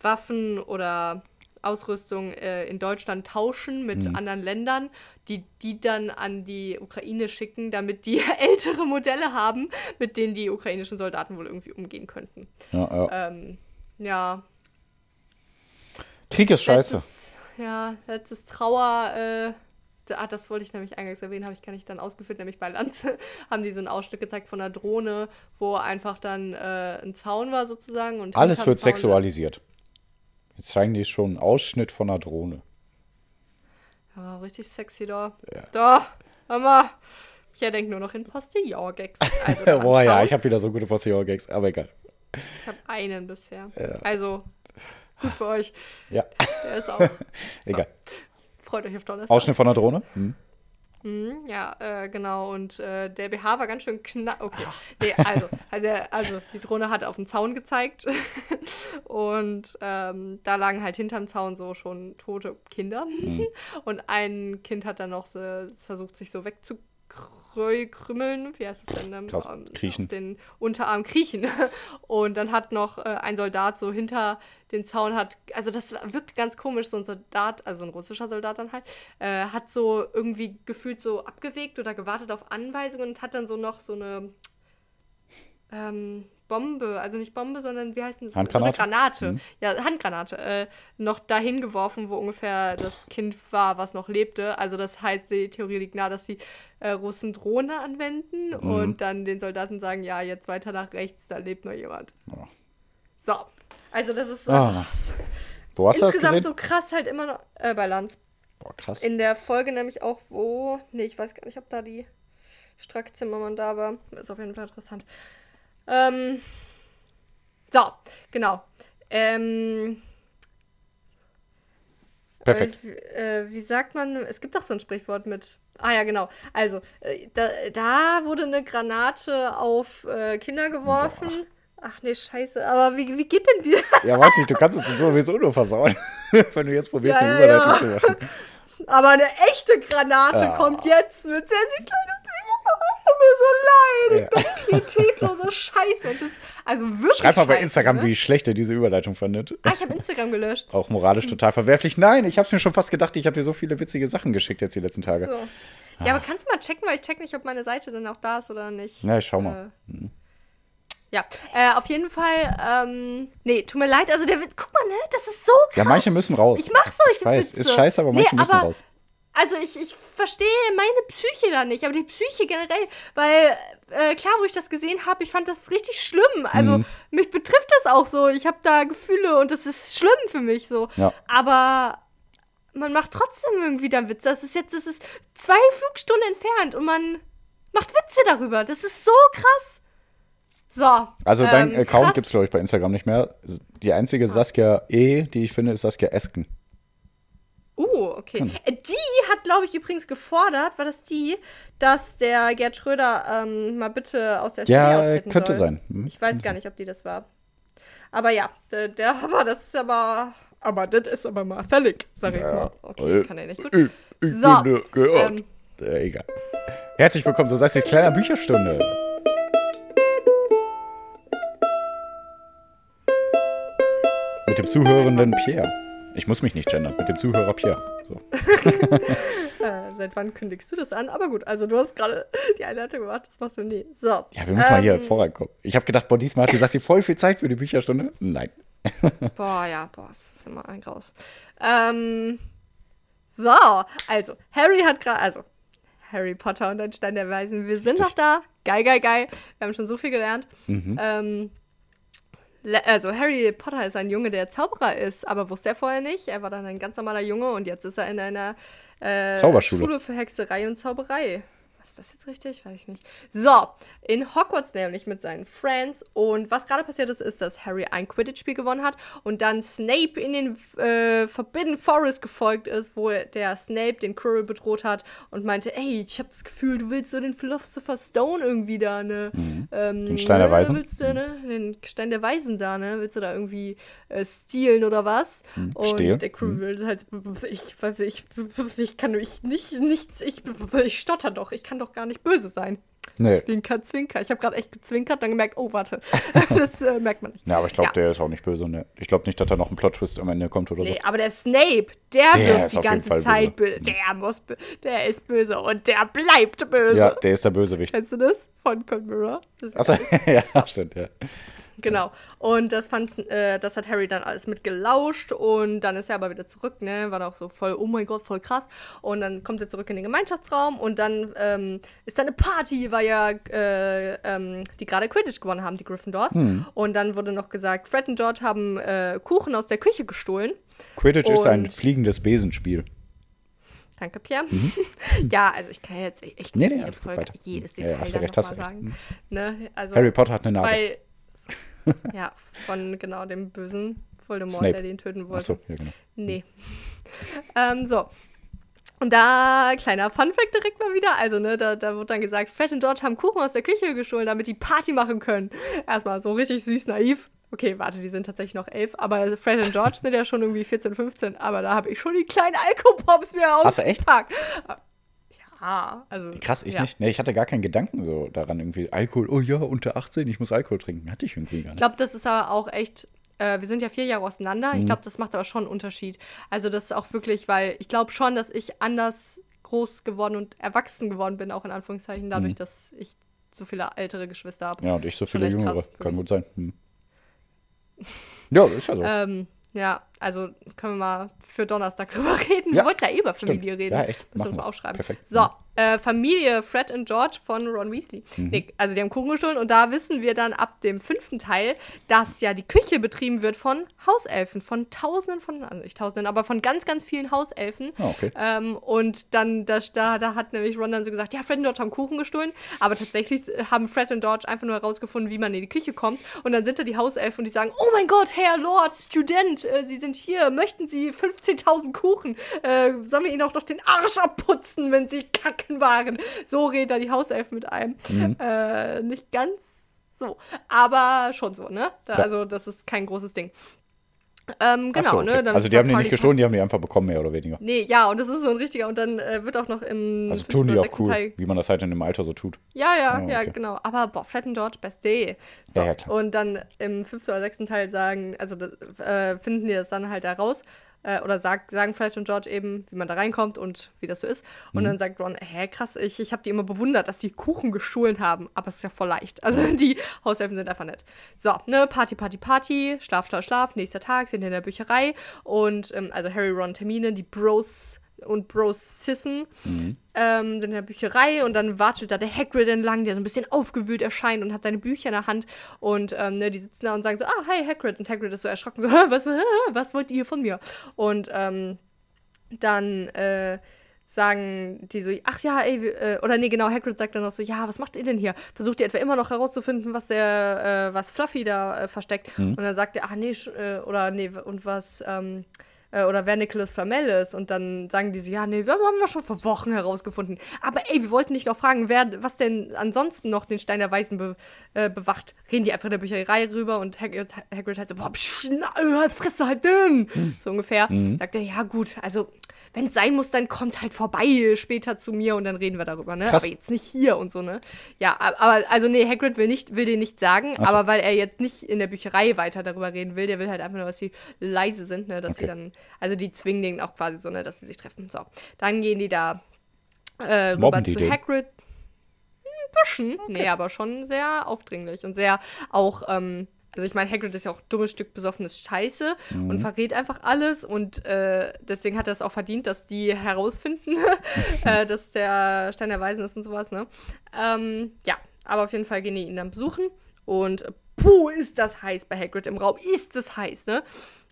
Waffen oder Ausrüstung äh, in Deutschland tauschen mit Mhm. anderen Ländern, die die dann an die Ukraine schicken, damit die *laughs* ältere Modelle haben, mit denen die ukrainischen Soldaten wohl irgendwie umgehen könnten. ja, ja. Ähm, ja, Krieg ist scheiße. Letztes, ja, letztes Trauer, äh, ah, das wollte ich nämlich eingangs erwähnen, habe ich gar nicht dann ausgeführt, nämlich bei Lanze *laughs* haben die so ein Ausschnitt gezeigt von einer Drohne, wo einfach dann äh, ein Zaun war sozusagen. Und Alles wird Zaun- sexualisiert. Jetzt zeigen die schon einen Ausschnitt von einer Drohne. Ja, richtig sexy da. Ja. Da, hör mal. Ich denke nur noch in Postillon-Gags. *laughs* Also, Boah, ja, Zaun. ich habe wieder so gute Postillon-Gags, aber egal. ich habe einen bisher. Ja. Also, gut für euch. Ja, Der ist auch. *laughs* egal. Freut euch auf Donnerstag. Ausschnitt von einer Drohne? Hm. Mhm, ja, äh, genau. Und äh, der BH war ganz schön knapp. Okay. Nee, also, der, also, die Drohne hat auf den Zaun gezeigt. *laughs* und ähm, da lagen halt hinterm Zaun so schon tote Kinder. *laughs* Und ein Kind hat dann noch so, versucht, sich so wegzukrümmeln. Wie heißt es denn? Ähm, Krass, ähm, kriechen. Auf den Unterarm kriechen. *laughs* Und dann hat noch äh, ein Soldat so hinter dem Zaun hat, also das wirkt ganz komisch, so ein Soldat, also ein russischer Soldat dann halt, äh, hat so irgendwie gefühlt so abgewegt oder gewartet auf Anweisungen und hat dann so noch so eine ähm, Bombe, also nicht Bombe, sondern wie heißt denn das? Handgranate? So Granate. Mhm. Ja, Handgranate. Äh, noch dahin geworfen, wo ungefähr das Kind war, was noch lebte. Also das heißt, die Theorie liegt nahe, dass die äh, Russen Drohne anwenden Mhm. und dann den Soldaten sagen, ja, jetzt weiter nach rechts, da lebt noch jemand. Ja. So. Also das ist so Ah, Wo hast das insgesamt gesehen? so krass halt immer noch äh, bei Lanz. Boah, krass. In der Folge nämlich auch, wo. Nee, ich weiß gar nicht, ob da die Strack-Zimmermann da war. Ist auf jeden Fall interessant. Ähm. So, genau. Ähm. Perfekt. Äh, wie- sagt man? Es gibt doch so ein Sprichwort mit. Ah ja, genau. Also, äh, da, da wurde eine Granate auf äh, Kinder geworfen. Ach nee, scheiße. Aber wie, wie geht denn die? Ja, weiß nicht, du kannst es sowieso nur versauen, *laughs* wenn du jetzt probierst, Ja, eine Überleitung ja. zu machen. Aber eine echte Granate Ah. kommt jetzt mit Sessis kleine Bücher. Das tut mir so leid. Ich bin pietätloser Scheißmensch. Also wirklich. Schreib mal bei Instagram, ne? wie schlecht ihr diese Überleitung fandet. Ah, ich habe Instagram gelöscht. Auch moralisch total verwerflich. Nein, ich hab's mir schon fast gedacht, ich habe dir so viele witzige Sachen geschickt jetzt die letzten Tage. So. Ja, aber kannst du mal checken, weil ich check nicht, ob meine Seite dann auch da ist oder nicht. Na, ich schau mal. Äh, ja, äh, auf jeden Fall, ähm, nee, tut mir leid, also der Witz, guck mal, ne, das ist so krass. Ja, manche müssen raus. Ich mach solche Ich weiß, Witze. ist scheiße, aber manche Nee, müssen aber- raus. Also ich, ich verstehe meine Psyche da nicht, aber die Psyche generell, weil äh, klar, wo ich das gesehen habe, ich fand das richtig schlimm. Also Mhm. mich betrifft das auch so. Ich habe da Gefühle und das ist schlimm für mich so. Ja. Aber man macht trotzdem irgendwie dann Witze. Das ist jetzt, das ist zwei Flugstunden entfernt und man macht Witze darüber. Das ist so krass. So. Also dein ähm, Account krass. gibt's, glaube ich, bei Instagram nicht mehr. Die einzige Saskia E, die ich finde, ist Saskia Esken. Uh, okay. Genau. Äh, Die hat, glaube ich, übrigens gefordert, war das die, dass der Gerd Schröder ähm, mal bitte aus der SPD Ja, austreten könnte soll. sein. Hm. Ich weiß gar nicht, ob die das war. Aber ja, der, der aber das ist aber. Aber das ist aber mal fällig, sag ich Ja. mal. Okay, ich kann ja nicht gut. Ich, ich So, finde, gehört. Ähm, Äh, egal. Herzlich willkommen zur Sassis kleiner Bücherstunde. Mit dem zuhörenden Pierre. Ich muss mich nicht gendern, mit dem Zuhörer Pierre. So. *laughs* Äh, seit wann kündigst du das an? Aber gut, also du hast gerade die Einleitung gemacht, das machst du nie. So. Ja, wir müssen mal hier vorankommen. Ich habe gedacht, boah, diesmal hatte Sassi voll viel Zeit für die Bücherstunde. Nein. *laughs* Boah, ja, boah, das ist immer ein Graus. Ähm, so, also, Harry hat gerade, also, Harry Potter und ein Stein der Weisen. Wir sind Richtig. noch da. Geil, geil, geil. Wir haben schon so viel gelernt. Ähm, le- also, Harry Potter ist ein Junge, der Zauberer ist, aber wusste er vorher nicht. Er war dann ein ganz normaler Junge und jetzt ist er in einer äh, Zauberschule. Schule für Hexerei und Zauberei. Ist das jetzt richtig? Weiß ich nicht. So, in Hogwarts nämlich mit seinen Friends. Und was gerade passiert ist, ist, dass Harry ein Quidditch-Spiel gewonnen hat und dann Snape in den äh, Forbidden Forest gefolgt ist, wo der Snape den Quirrell bedroht hat und meinte, ey, ich habe das Gefühl, du willst so den Philosopher's Stone irgendwie da, ne? Ähm, Mhm. Den Stein der ne, Weisen? Willst du, ne? Den Stein der Weisen da, ne? Willst du da irgendwie äh, stehlen oder was? Und stehlen? der Quirrell halt, ich weiß ich, ich kann ich nicht, nichts, ich, ich stotter doch, ich kann doch gar nicht böse sein. Nee. Zwinker, zwinker. Ich habe gerade echt gezwinkert, dann gemerkt, oh, warte. *laughs* das äh, merkt man nicht. Ja, aber ich glaube, Ja. der ist auch nicht böse. Ne? Ich glaube nicht, dass da noch ein Plot-Twist am Ende kommt oder Nee, so. aber der Snape, der, Der wird die ganze Zeit böse. böse. Der muss, der ist böse und der bleibt böse. Ja, der ist der Bösewicht. Kennst du das? Von ist Achso, *laughs* ja, stimmt, ja. Genau. Und das fand, äh, das hat Harry dann alles mitgelauscht und dann ist er aber wieder zurück, ne? War auch so voll, oh mein Gott, voll krass. Und dann kommt er zurück in den Gemeinschaftsraum und dann ähm, ist da eine Party, weil ja äh, ähm, die gerade Quidditch gewonnen haben, die Gryffindors. Und dann wurde noch gesagt, Fred und George haben äh, Kuchen aus der Küche gestohlen. Quidditch ist ein fliegendes Besenspiel. Danke, Pierre. *laughs* ja, also ich kann jetzt echt Mhm. Nee, nicht nee, jede alles gut, Folge, jedes Ja, Detail hast du dann recht, sagen. Ne? Also, Harry Potter hat eine Narbe. bei, ja, von genau dem bösen Voldemort, Snape. der den töten wollte. Achso, ja, genau. Nee. *laughs* ähm, so. Und da, kleiner Funfact direkt mal wieder. Also, ne, da, da wird dann gesagt, Fred und George haben Kuchen aus der Küche gestohlen, damit die Party machen können. Erstmal so richtig süß naiv. Okay, warte, die sind tatsächlich noch elf, aber Fred und George sind ja schon irgendwie 14, 15. Aber da habe ich schon die kleinen Alkopops mir Hast du echt? Ausgepackt. Ja, also. Krass, ich ja. nicht. Nee, ich hatte gar keinen Gedanken so daran, irgendwie Alkohol, oh ja, unter 18, ich muss Alkohol trinken. Hatte ich irgendwie gar Ich nicht. glaube, das ist aber auch echt. Äh, wir sind ja vier Jahre auseinander. Mhm. Ich glaube, das macht aber schon einen Unterschied. Also, das ist auch wirklich, weil ich glaube schon, dass ich anders groß geworden und erwachsen geworden bin, auch in Anführungszeichen, dadurch, dass ich so viele ältere Geschwister habe. Mhm. Ja, und ich so viele Jüngere. Kann gut sein. Hm. *laughs* Ja, ist ja so. Ähm, ja, also können wir mal für Donnerstag *laughs* drüber reden. Ja, wir wollten ja eh über stimmt. Familie reden. Ja, echt. Müssen wir uns mal aufschreiben. Perfekt. So, äh, Familie Fred und George von Ron Weasley. Mhm. Nee, also die haben Kuchen gestohlen und da wissen wir dann ab dem fünften Teil, dass ja die Küche betrieben wird von Hauselfen, von Tausenden von, also nicht Tausenden, aber von ganz, ganz vielen Hauselfen. Ah, okay. Ähm, und dann, da, da, da hat nämlich Ron dann so gesagt, ja, Fred und George haben Kuchen gestohlen, aber tatsächlich haben Fred und George einfach nur herausgefunden, wie man in die Küche kommt. Und dann sind da die Hauselfen und die sagen, oh mein Gott, Herr Lord, Student, äh, Sie sind hier, möchten Sie 15.000 Kuchen? Äh, sollen wir Ihnen auch noch den Arsch abputzen, wenn Sie kacken waren? So reden da die Hauselfen mit einem. Mhm. Äh, nicht ganz so, aber schon so, ne? Da, Ja. Also das ist kein großes Ding. Ähm, genau, so, okay. ne? Dann also die da haben die nicht gestohlen, die haben die einfach bekommen, mehr oder weniger. Nee, ja, und das ist so ein richtiger. Und dann äh, wird auch noch im. Also tun die auch cool, Teil, wie man das halt in dem Alter so tut. ja, ja, Oh, ja, okay. genau. Aber boah, Fred und George, best day. So. Ja, ja, klar. Und dann im fünften oder sechsten Teil sagen, also das, äh, finden die das dann halt heraus. Äh, oder sag, sagen Fred und George eben, wie man da reinkommt und wie das so ist. Und Mhm. dann sagt Ron, hä, krass, ich, ich habe die immer bewundert, dass die Kuchen gestohlen haben. Aber es ist ja voll leicht. Also *laughs* die Haushelfen sind einfach nett. So, ne, Party, Party, Party, Schlaf, Schlaf, Schlaf. Nächster Tag sind in der Bücherei. Und ähm, also Harry, Ron, Termine, die Bros und Bros Sissen ähm, sind in der Bücherei und dann watschelt da der Hagrid entlang, der so ein bisschen aufgewühlt erscheint und hat seine Bücher in der Hand und ähm, ne, die sitzen da und sagen so, ah, hi Hagrid und Hagrid ist so erschrocken, so, "Hä, was, was wollt ihr von mir? Und ähm, dann äh, sagen die so, ach ja, ey, äh, oder nee, genau, Hagrid sagt dann noch so, ja, was macht ihr denn hier? Versucht ihr etwa immer noch herauszufinden, was der, äh, was Fluffy da äh, versteckt? Und dann sagt er, ach nee, äh, oder nee, und was, ähm, äh, oder wer Nicholas Flamel ist. Und dann sagen die so, ja, nee, wir haben wir schon vor Wochen herausgefunden. Aber ey, wir wollten dich noch fragen, wer, was denn ansonsten noch den Stein der Weisen be, äh, bewacht. Reden die einfach in der Bücherei rüber und Hagrid, Hagrid halt so, boah, psch, na, äh, Fresse halt denn! So ungefähr. Sagt er, ja gut, also wenn es sein muss, dann kommt halt vorbei später zu mir und dann reden wir darüber, ne? Krass. Aber jetzt nicht hier und so, ne? Ja, aber also nee, Hagrid will nicht, will dir nicht sagen, so. aber weil er jetzt nicht in der Bücherei weiter darüber reden will, der will halt einfach nur, dass sie leise sind, ne? Dass okay. sie dann, also die zwingen den auch quasi so, ne, dass sie sich treffen. So. Dann gehen die da äh, rüber zu den? Hagrid. Ein bisschen. Okay. Nee, aber schon sehr aufdringlich und sehr auch, ähm, also ich meine, Hagrid ist ja auch dummes Stück besoffenes Scheiße mhm. und verrät einfach alles und äh, deswegen hat er es auch verdient, dass die herausfinden, *laughs* äh, dass der Stein der Weisen ist und sowas, ne? Ähm, ja, aber auf jeden Fall gehen die ihn dann besuchen und puh, ist das heiß bei Hagrid im Raum, ist es heiß, ne?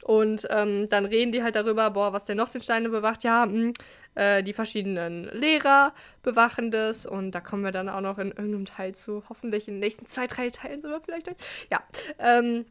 Und ähm, dann reden die halt darüber, boah, was denn noch den Steine bewacht. Ja, mh, hm, äh, die verschiedenen Lehrer bewachen das und da kommen wir dann auch noch in irgendeinem Teil zu. Hoffentlich in den nächsten zwei, drei Teilen sind wir vielleicht. Ja, ähm,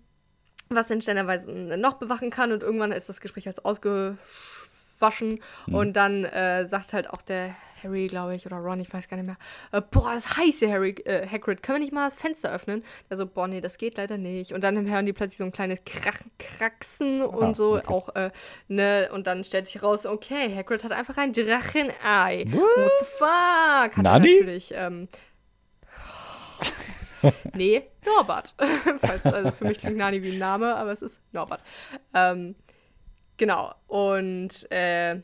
was den Steinerweisen noch bewachen kann und irgendwann ist das Gespräch als ausgewaschen mhm. und dann äh, sagt halt auch der Harry, glaube ich, oder Ron, ich weiß gar nicht mehr. Äh, boah, das heiße Harry, äh, Hagrid, können wir nicht mal das Fenster öffnen? Der so, boah, nee, das geht leider nicht. Und dann hören die plötzlich so ein kleines Krach Kraxen und ah, so, okay. auch, äh, ne, und dann stellt sich raus, okay, Hagrid hat einfach ein Drachenei. What, What the fuck? Hat Nani? natürlich, ähm, *laughs* nee, Norbert. *laughs* Falls, also für mich klingt Nani wie ein Name, aber es ist Norbert. Ähm, genau. Und äh,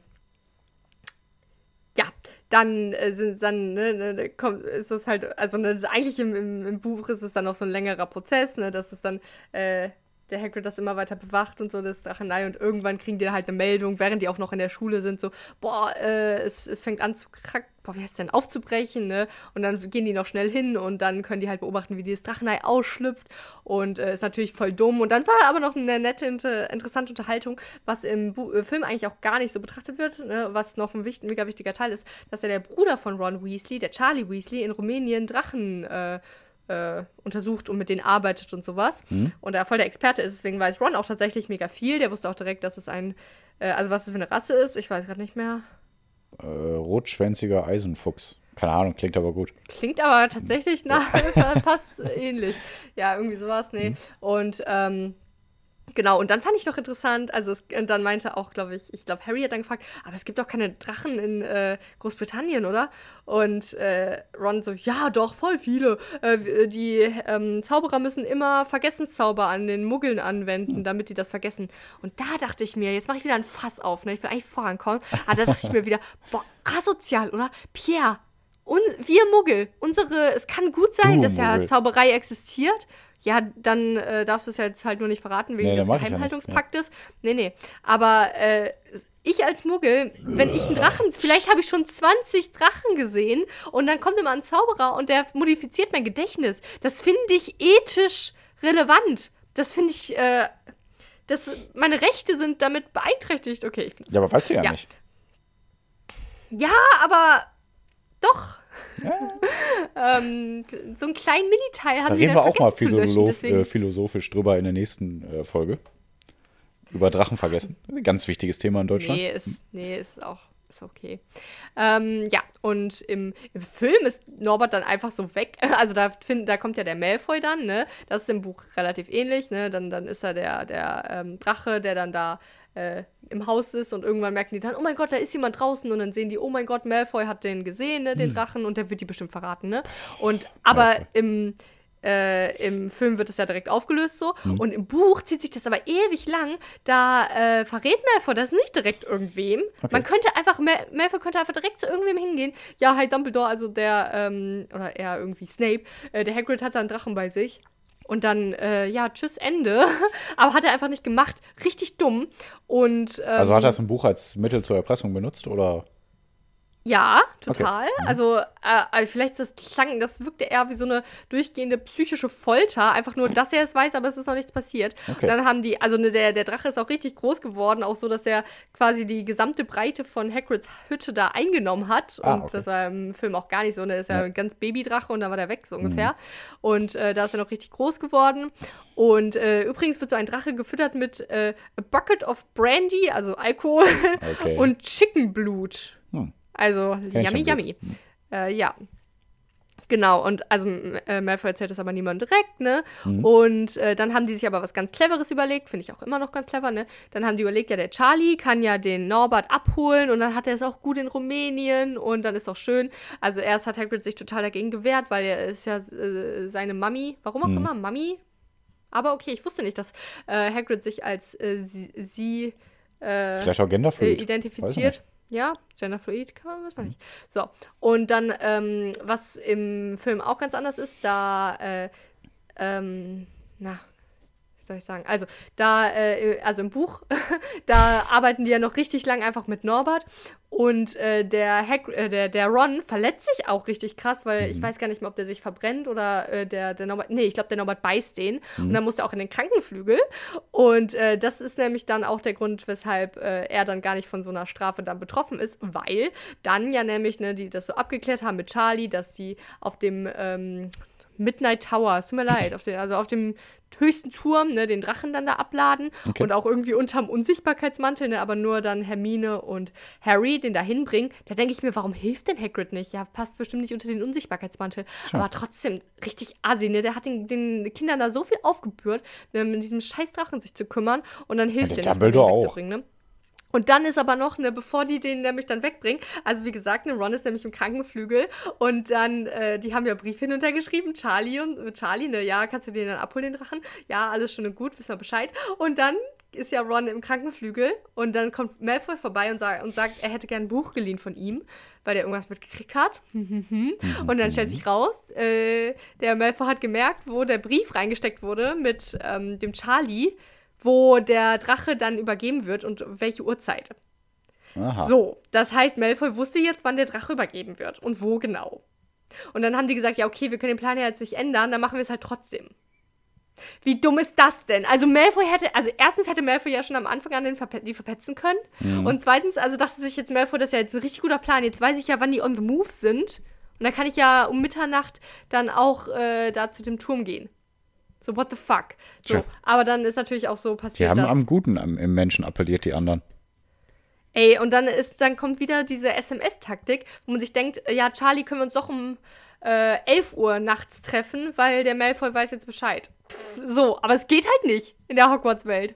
ja, dann äh, sind dann ne, ne, kommt, ist das halt, also ne, eigentlich im, im, im, Buch ist es dann noch so ein längerer Prozess, ne, dass es dann äh, der Hagrid das immer weiter bewacht und so, das Drachenei. Und irgendwann kriegen die halt eine Meldung, während die auch noch in der Schule sind, so, boah, äh, es, es fängt an zu kracken, boah, wie heißt es denn, aufzubrechen, ne? Und dann gehen die noch schnell hin und dann können die halt beobachten, wie dieses Drachenei ausschlüpft. Und äh, ist natürlich voll dumm. Und dann war aber noch eine nette, interessante Unterhaltung, was im Bu äh, Film eigentlich auch gar nicht so betrachtet wird, ne? was noch ein wichtig, mega wichtiger Teil ist, dass ja der Bruder von Ron Weasley, der Charlie Weasley, in Rumänien Drachen äh, äh, untersucht und mit denen arbeitet und sowas. Mhm. Und er voll der Experte ist, deswegen weiß Ron auch tatsächlich mega viel. Der wusste auch direkt, dass es ein, äh, also was es für eine Rasse ist. Ich weiß gerade nicht mehr. Äh, rotschwänziger Eisenfuchs. Keine Ahnung, klingt aber gut. Klingt aber tatsächlich nach, *laughs* passt ähnlich. Ja, irgendwie sowas, nee. Mhm. Und ähm, Genau, und dann fand ich noch interessant, also es, und dann meinte auch, glaube ich, ich glaube, Harry hat dann gefragt, aber es gibt doch keine Drachen in äh, Großbritannien, oder? Und äh, Ron so, ja, doch, voll viele. Äh, die ähm, Zauberer müssen immer Vergessenszauber an den Muggeln anwenden, damit die das vergessen. Und da dachte ich mir, jetzt mache ich wieder ein Fass auf, ne? Ich will eigentlich vorankommen. Aber da dachte ich mir wieder, *laughs* boah, asozial, oder? Pierre, wir Muggel, unsere, es kann gut sein, du, dass ja Muggel. Zauberei existiert ja, dann äh, darfst du es jetzt halt nur nicht verraten wegen nee, des Geheimhaltungspaktes. Ja nee, nee. Aber äh, ich als Muggel, wenn ich einen Drachen, vielleicht habe ich schon 20 Drachen gesehen und dann kommt immer ein Zauberer und der modifiziert mein Gedächtnis. Das finde ich ethisch relevant. Das finde ich, äh, das, meine Rechte sind damit beeinträchtigt. Okay, ich Ja, aber weißt du ja, ja. nicht. Ja, aber doch. *laughs* Ähm, so einen kleinen Miniteil haben da reden wir auch mal philosoph äh, philosophisch drüber in der nächsten äh, Folge. Über Drachen vergessen. Ganz wichtiges Thema in Deutschland. Nee, ist, nee, ist auch ist okay. Ähm, ja, und im, im Film ist Norbert dann einfach so weg. *laughs* Also da, find, da kommt ja der Malfoy dann, ne? Das ist im Buch relativ ähnlich, ne? Dann, dann ist er der, der ähm, Drache, der dann da äh, im Haus ist und irgendwann merken die dann, oh mein Gott, da ist jemand draußen und dann sehen die, oh mein Gott, Malfoy hat den gesehen, ne, den hm. Drachen und der wird die bestimmt verraten, ne? Und aber im äh, Im Film wird das ja direkt aufgelöst so. Mhm. Und im Buch zieht sich das aber ewig lang. Da äh, verrät Malfoy das nicht direkt irgendwem. Okay. Man könnte einfach, Mal Malfoy könnte einfach direkt zu irgendwem hingehen. Ja, hi Dumbledore, also der, ähm, oder eher irgendwie Snape, äh, der Hagrid hat da einen Drachen bei sich. Und dann, äh, ja, tschüss, Ende. *laughs* Aber hat er einfach nicht gemacht. Richtig dumm. Und, ähm, also hat er das im Buch als Mittel zur Erpressung benutzt, oder? Ja, total. Okay. Mhm. Also, äh, äh, vielleicht das klang, das wirkte eher wie so eine durchgehende psychische Folter. Einfach nur, dass er es weiß, aber es ist noch nichts passiert. Okay. Und dann haben die, also ne, der, der Drache ist auch richtig groß geworden, auch so, dass er quasi die gesamte Breite von Hagrids Hütte da eingenommen hat. Ah, und okay. das war im Film auch gar nicht so. Ne? ist ja, ja ein ganz Babydrache und dann war der weg, so ungefähr. Mhm. Und äh, da ist er noch richtig groß geworden. Und äh, übrigens wird so ein Drache gefüttert mit äh, a Bucket of Brandy, also Alkohol, *laughs* und Chickenblut. Also, yummy, yummy. Äh, ja. Genau, und also äh, Malfoy erzählt das aber niemand direkt, ne? Mhm. Und äh, dann haben die sich aber was ganz Cleveres überlegt, finde ich auch immer noch ganz clever, ne? Dann haben die überlegt, ja, der Charlie kann ja den Norbert abholen und dann hat er es auch gut in Rumänien und dann ist auch schön. Also erst hat Hagrid sich total dagegen gewehrt, weil er ist ja äh, seine Mami, warum auch Mhm. immer, Mami? Aber okay, ich wusste nicht, dass äh, Hagrid sich als äh, sie, sie äh, Vielleicht auch genderfluid. Identifiziert. Ja, genderfluid kann man, weiß man nicht. So, und dann, ähm, was im Film auch ganz anders ist, da, äh, ähm, na, soll ich sagen? Also, da, äh, also im Buch, *laughs* da arbeiten die ja noch richtig lang einfach mit Norbert. Und äh, der, Hag äh, der, der Ron verletzt sich auch richtig krass, weil ich weiß gar nicht mehr, ob der sich verbrennt oder äh, der, der Norbert. Nee, ich glaube, der Norbert beißt den. Und dann muss er auch in den Krankenflügel. Und äh, das ist nämlich dann auch der Grund, weshalb äh, er dann gar nicht von so einer Strafe dann betroffen ist, weil dann ja nämlich, ne, die das so abgeklärt haben mit Charlie, dass sie auf dem ähm, Midnight Tower, es tut mir leid, auf den, also auf dem höchsten Turm, ne, den Drachen dann da abladen Okay. und auch irgendwie unterm Unsichtbarkeitsmantel, ne, aber nur dann Hermine und Harry den da hinbringen. Da denke ich mir, warum hilft denn Hagrid nicht? Ja, passt bestimmt nicht unter den Unsichtbarkeitsmantel. Tja. Aber trotzdem, richtig assi, ne? Der hat den, den Kindern da so viel aufgebührt, ne, mit diesem scheiß Drachen sich zu kümmern und dann hilft der der nicht, Dumbledore auch. ne? Und dann ist aber noch, ne, bevor die den nämlich dann wegbringen, also wie gesagt, ne, Ron ist nämlich im Krankenflügel und dann, äh, die haben ja Brief hin und her geschrieben, Charlie und äh, Charlie, ne, ja, kannst du den dann abholen, den Drachen? Ja, alles schön und gut, wissen wir Bescheid. Und dann ist ja Ron im Krankenflügel und dann kommt Malfoy vorbei und, sa und sagt, er hätte gern ein Buch geliehen von ihm, weil der irgendwas mitgekriegt hat. *laughs* und dann stellt sich raus, äh, der Malfoy hat gemerkt, wo der Brief reingesteckt wurde mit ähm, dem Charlie, wo der Drache dann übergeben wird und welche Uhrzeit. Aha. So, das heißt, Malfoy wusste jetzt, wann der Drache übergeben wird und wo genau. Und dann haben die gesagt, ja, okay, wir können den Plan ja jetzt nicht ändern, dann machen wir es halt trotzdem. Wie dumm ist das denn? Also Malfoy hätte, also erstens hätte Malfoy ja schon am Anfang an den verpe die verpetzen können. Und zweitens, also dachte sich jetzt Malfoy, das ist ja jetzt ein richtig guter Plan. Jetzt weiß ich ja, wann die on the move sind. Und dann kann ich ja um Mitternacht dann auch äh, da zu dem Turm gehen. So, what the fuck? So, Tja. aber dann ist natürlich auch so Die passiert, haben dass am Guten am, im Menschen appelliert, die anderen. Ey, und dann ist, dann kommt wieder diese SMS-Taktik, wo man sich denkt, äh, ja, Charlie, können wir uns doch um äh, 11 Uhr nachts treffen, weil der Malfoy weiß jetzt Bescheid. Pff, so, aber es geht halt nicht in der Hogwarts-Welt.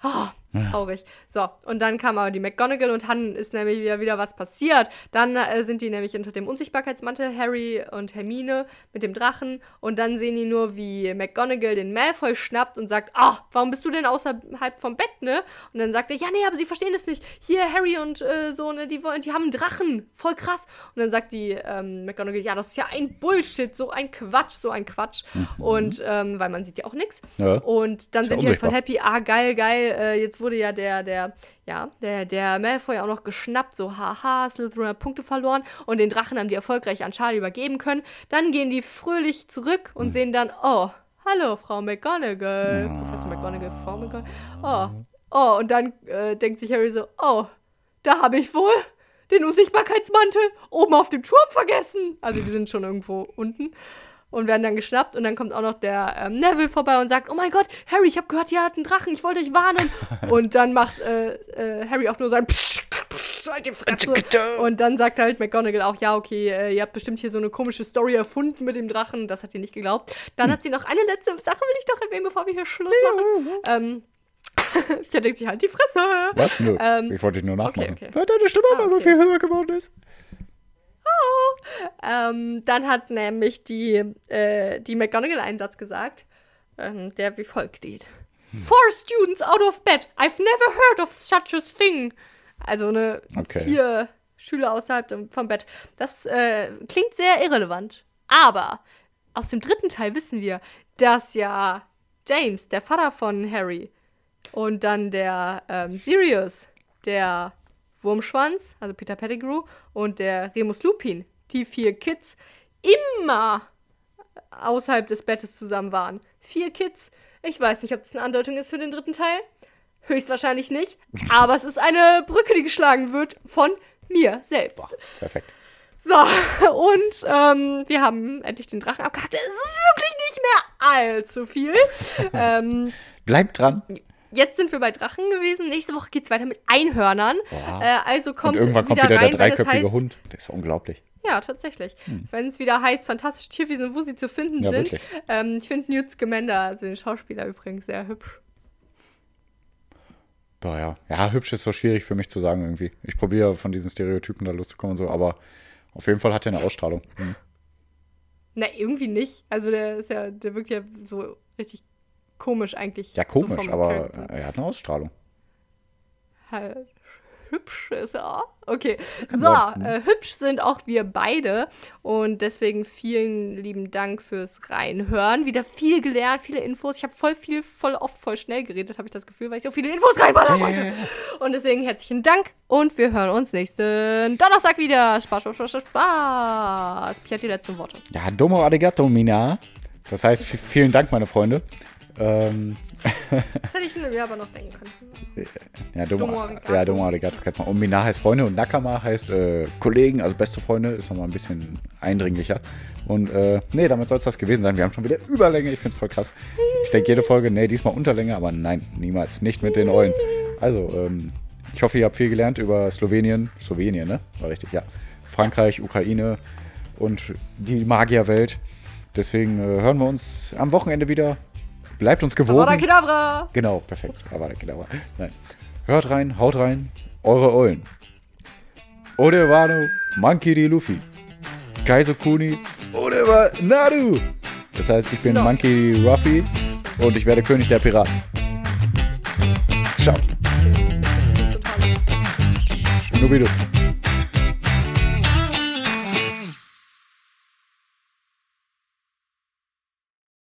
Ah, traurig. So, und dann kam aber die McGonagall und dann ist nämlich wieder, wieder was passiert. Dann äh, sind die nämlich unter dem Unsichtbarkeitsmantel, Harry und Hermine mit dem Drachen. Und dann sehen die nur, wie McGonagall den Malfoy schnappt und sagt, ah, warum bist du denn außerhalb vom Bett, ne? Und dann sagt er, ja, nee, aber sie verstehen das nicht. Hier, Harry und äh, so, ne, die wollen, die haben einen Drachen. Voll krass. Und dann sagt die ähm, McGonagall, ja, das ist ja ein Bullshit, so ein Quatsch, so ein Quatsch. Und, ähm, weil man sieht ja auch nichts. Ja. Und dann Ist ja sind die halt voll unsichtbar. happy, ah, geil, geil, äh, jetzt wurde ja der, der, ja, der, der Malfoy auch noch geschnappt, so, haha, Slytherin hat Punkte verloren und den Drachen haben die erfolgreich an Charlie übergeben können. Dann gehen die fröhlich zurück und sehen dann, oh, hallo, Frau McGonagall, Professor McGonagall, Frau McGonagall, oh, oh, und dann äh, denkt sich Harry so, oh, da habe ich wohl den Unsichtbarkeitsmantel oben auf dem Turm vergessen. Also die sind schon irgendwo unten und werden dann geschnappt und dann kommt auch noch der ähm, Neville vorbei und sagt, oh mein Gott, Harry, ich habe gehört, ihr habt einen Drachen, ich wollte euch warnen. *laughs* und dann macht äh, äh, Harry auch nur sein Psch, Psch, halt die Fresse. Und dann sagt halt McGonagall auch, ja, okay, äh, ihr habt bestimmt hier so eine komische Story erfunden mit dem Drachen, das hat ihr nicht geglaubt. Dann hat sie noch eine letzte Sache, will ich doch erwähnen, bevor wir hier Schluss machen. ähm, *laughs* ja, denkt sie halt die Fresse. Was? Nö. Ähm, ich wollte dich nur nachmachen. okay. Weil deine Stimme auf Ah, einmal okay. viel höher geworden ist. Ähm, dann hat nämlich die, äh, die McGonagall einen Satz gesagt, ähm, der wie folgt geht. Four students out of bed. I've never heard of such a thing. Also eine Okay. vier Schüler außerhalb vom Bett. Das äh, klingt sehr irrelevant. Aber aus dem dritten Teil wissen wir, dass ja James, der Vater von Harry, und dann der ähm, Sirius, der Wurmschwanz, also Peter Pettigrew, und der Remus Lupin, die vier Kids, immer außerhalb des Bettes zusammen waren. Vier Kids. Ich weiß nicht, ob das eine Andeutung ist für den dritten Teil. Höchstwahrscheinlich nicht. *laughs* Aber es ist eine Brücke, die geschlagen wird von mir selbst. Perfekt. So, *laughs* und ähm, wir haben endlich den Drachen abgehakt. Es ist wirklich nicht mehr allzu viel. *laughs* ähm, Bleib dran. Jetzt sind wir bei Drachen gewesen. Nächste Woche geht's weiter mit Einhörnern. Boah. Äh, also kommt Und irgendwann kommt wieder wieder rein, der es dreiköpfige heißt, Hund. Der ist ja unglaublich. Ja, tatsächlich. Wenn es wieder heißt, fantastische Tierwesen und wo sie zu finden Hm. Ja, sind. Ähm, ich finde Newt Scamander, also den Schauspieler übrigens, sehr hübsch. Boah, ja. Ja, hübsch ist so schwierig für mich zu sagen irgendwie. Ich probiere von diesen Stereotypen da loszukommen und so, aber auf jeden Fall hat er eine Ausstrahlung. Mhm. Na, irgendwie nicht. Also der ist ja, der wirkt ja so richtig komisch eigentlich. Ja, so komisch, vom aber Charakter. er hat eine Ausstrahlung. Halt hübsch ist er. Okay, so, äh, hübsch sind auch wir beide und deswegen vielen lieben Dank fürs Reinhören. Wieder viel gelernt, viele Infos. Ich habe voll viel, voll oft, voll schnell geredet, habe ich das Gefühl, weil ich so viele Infos reinballern wollte. Und deswegen herzlichen Dank und wir hören uns nächsten Donnerstag wieder. Spaß, Spaß, Spaß, Spaß. Pia hat die letzten Worte. Ja, domo arigato, Mina. Das heißt, vielen Dank, meine Freunde. Ähm, Das hätte ich mir aber noch denken können. ja, domo, Domo arigato. ja, domo arigato kennt man. Und Mina heißt Freunde und Nakama heißt äh, Kollegen, also beste Freunde, ist nochmal ein bisschen eindringlicher. Und äh, nee, damit soll es das gewesen sein. Wir haben schon wieder Überlänge, ich finde es voll krass. Ich denke jede Folge, nee, diesmal Unterlänge, aber nein, niemals, nicht mit den Eulen. Also, ähm, ich hoffe, ihr habt viel gelernt über Slowenien. Slowenien, ne? War richtig, ja. Frankreich, Ukraine und die Magierwelt. Deswegen äh, hören wir uns am Wochenende wieder. Bleibt uns gewogen. Avada Kedavra! Genau, perfekt. Aber genau. Nein. Hört rein, haut rein, eure Eulen. Odewano, Monkey D. Luffy. Kaizo Kuni, Odewa Naru. Das heißt, ich bin No. Monkey Ruffy und ich werde König der Piraten. Ciao. Schnubidu.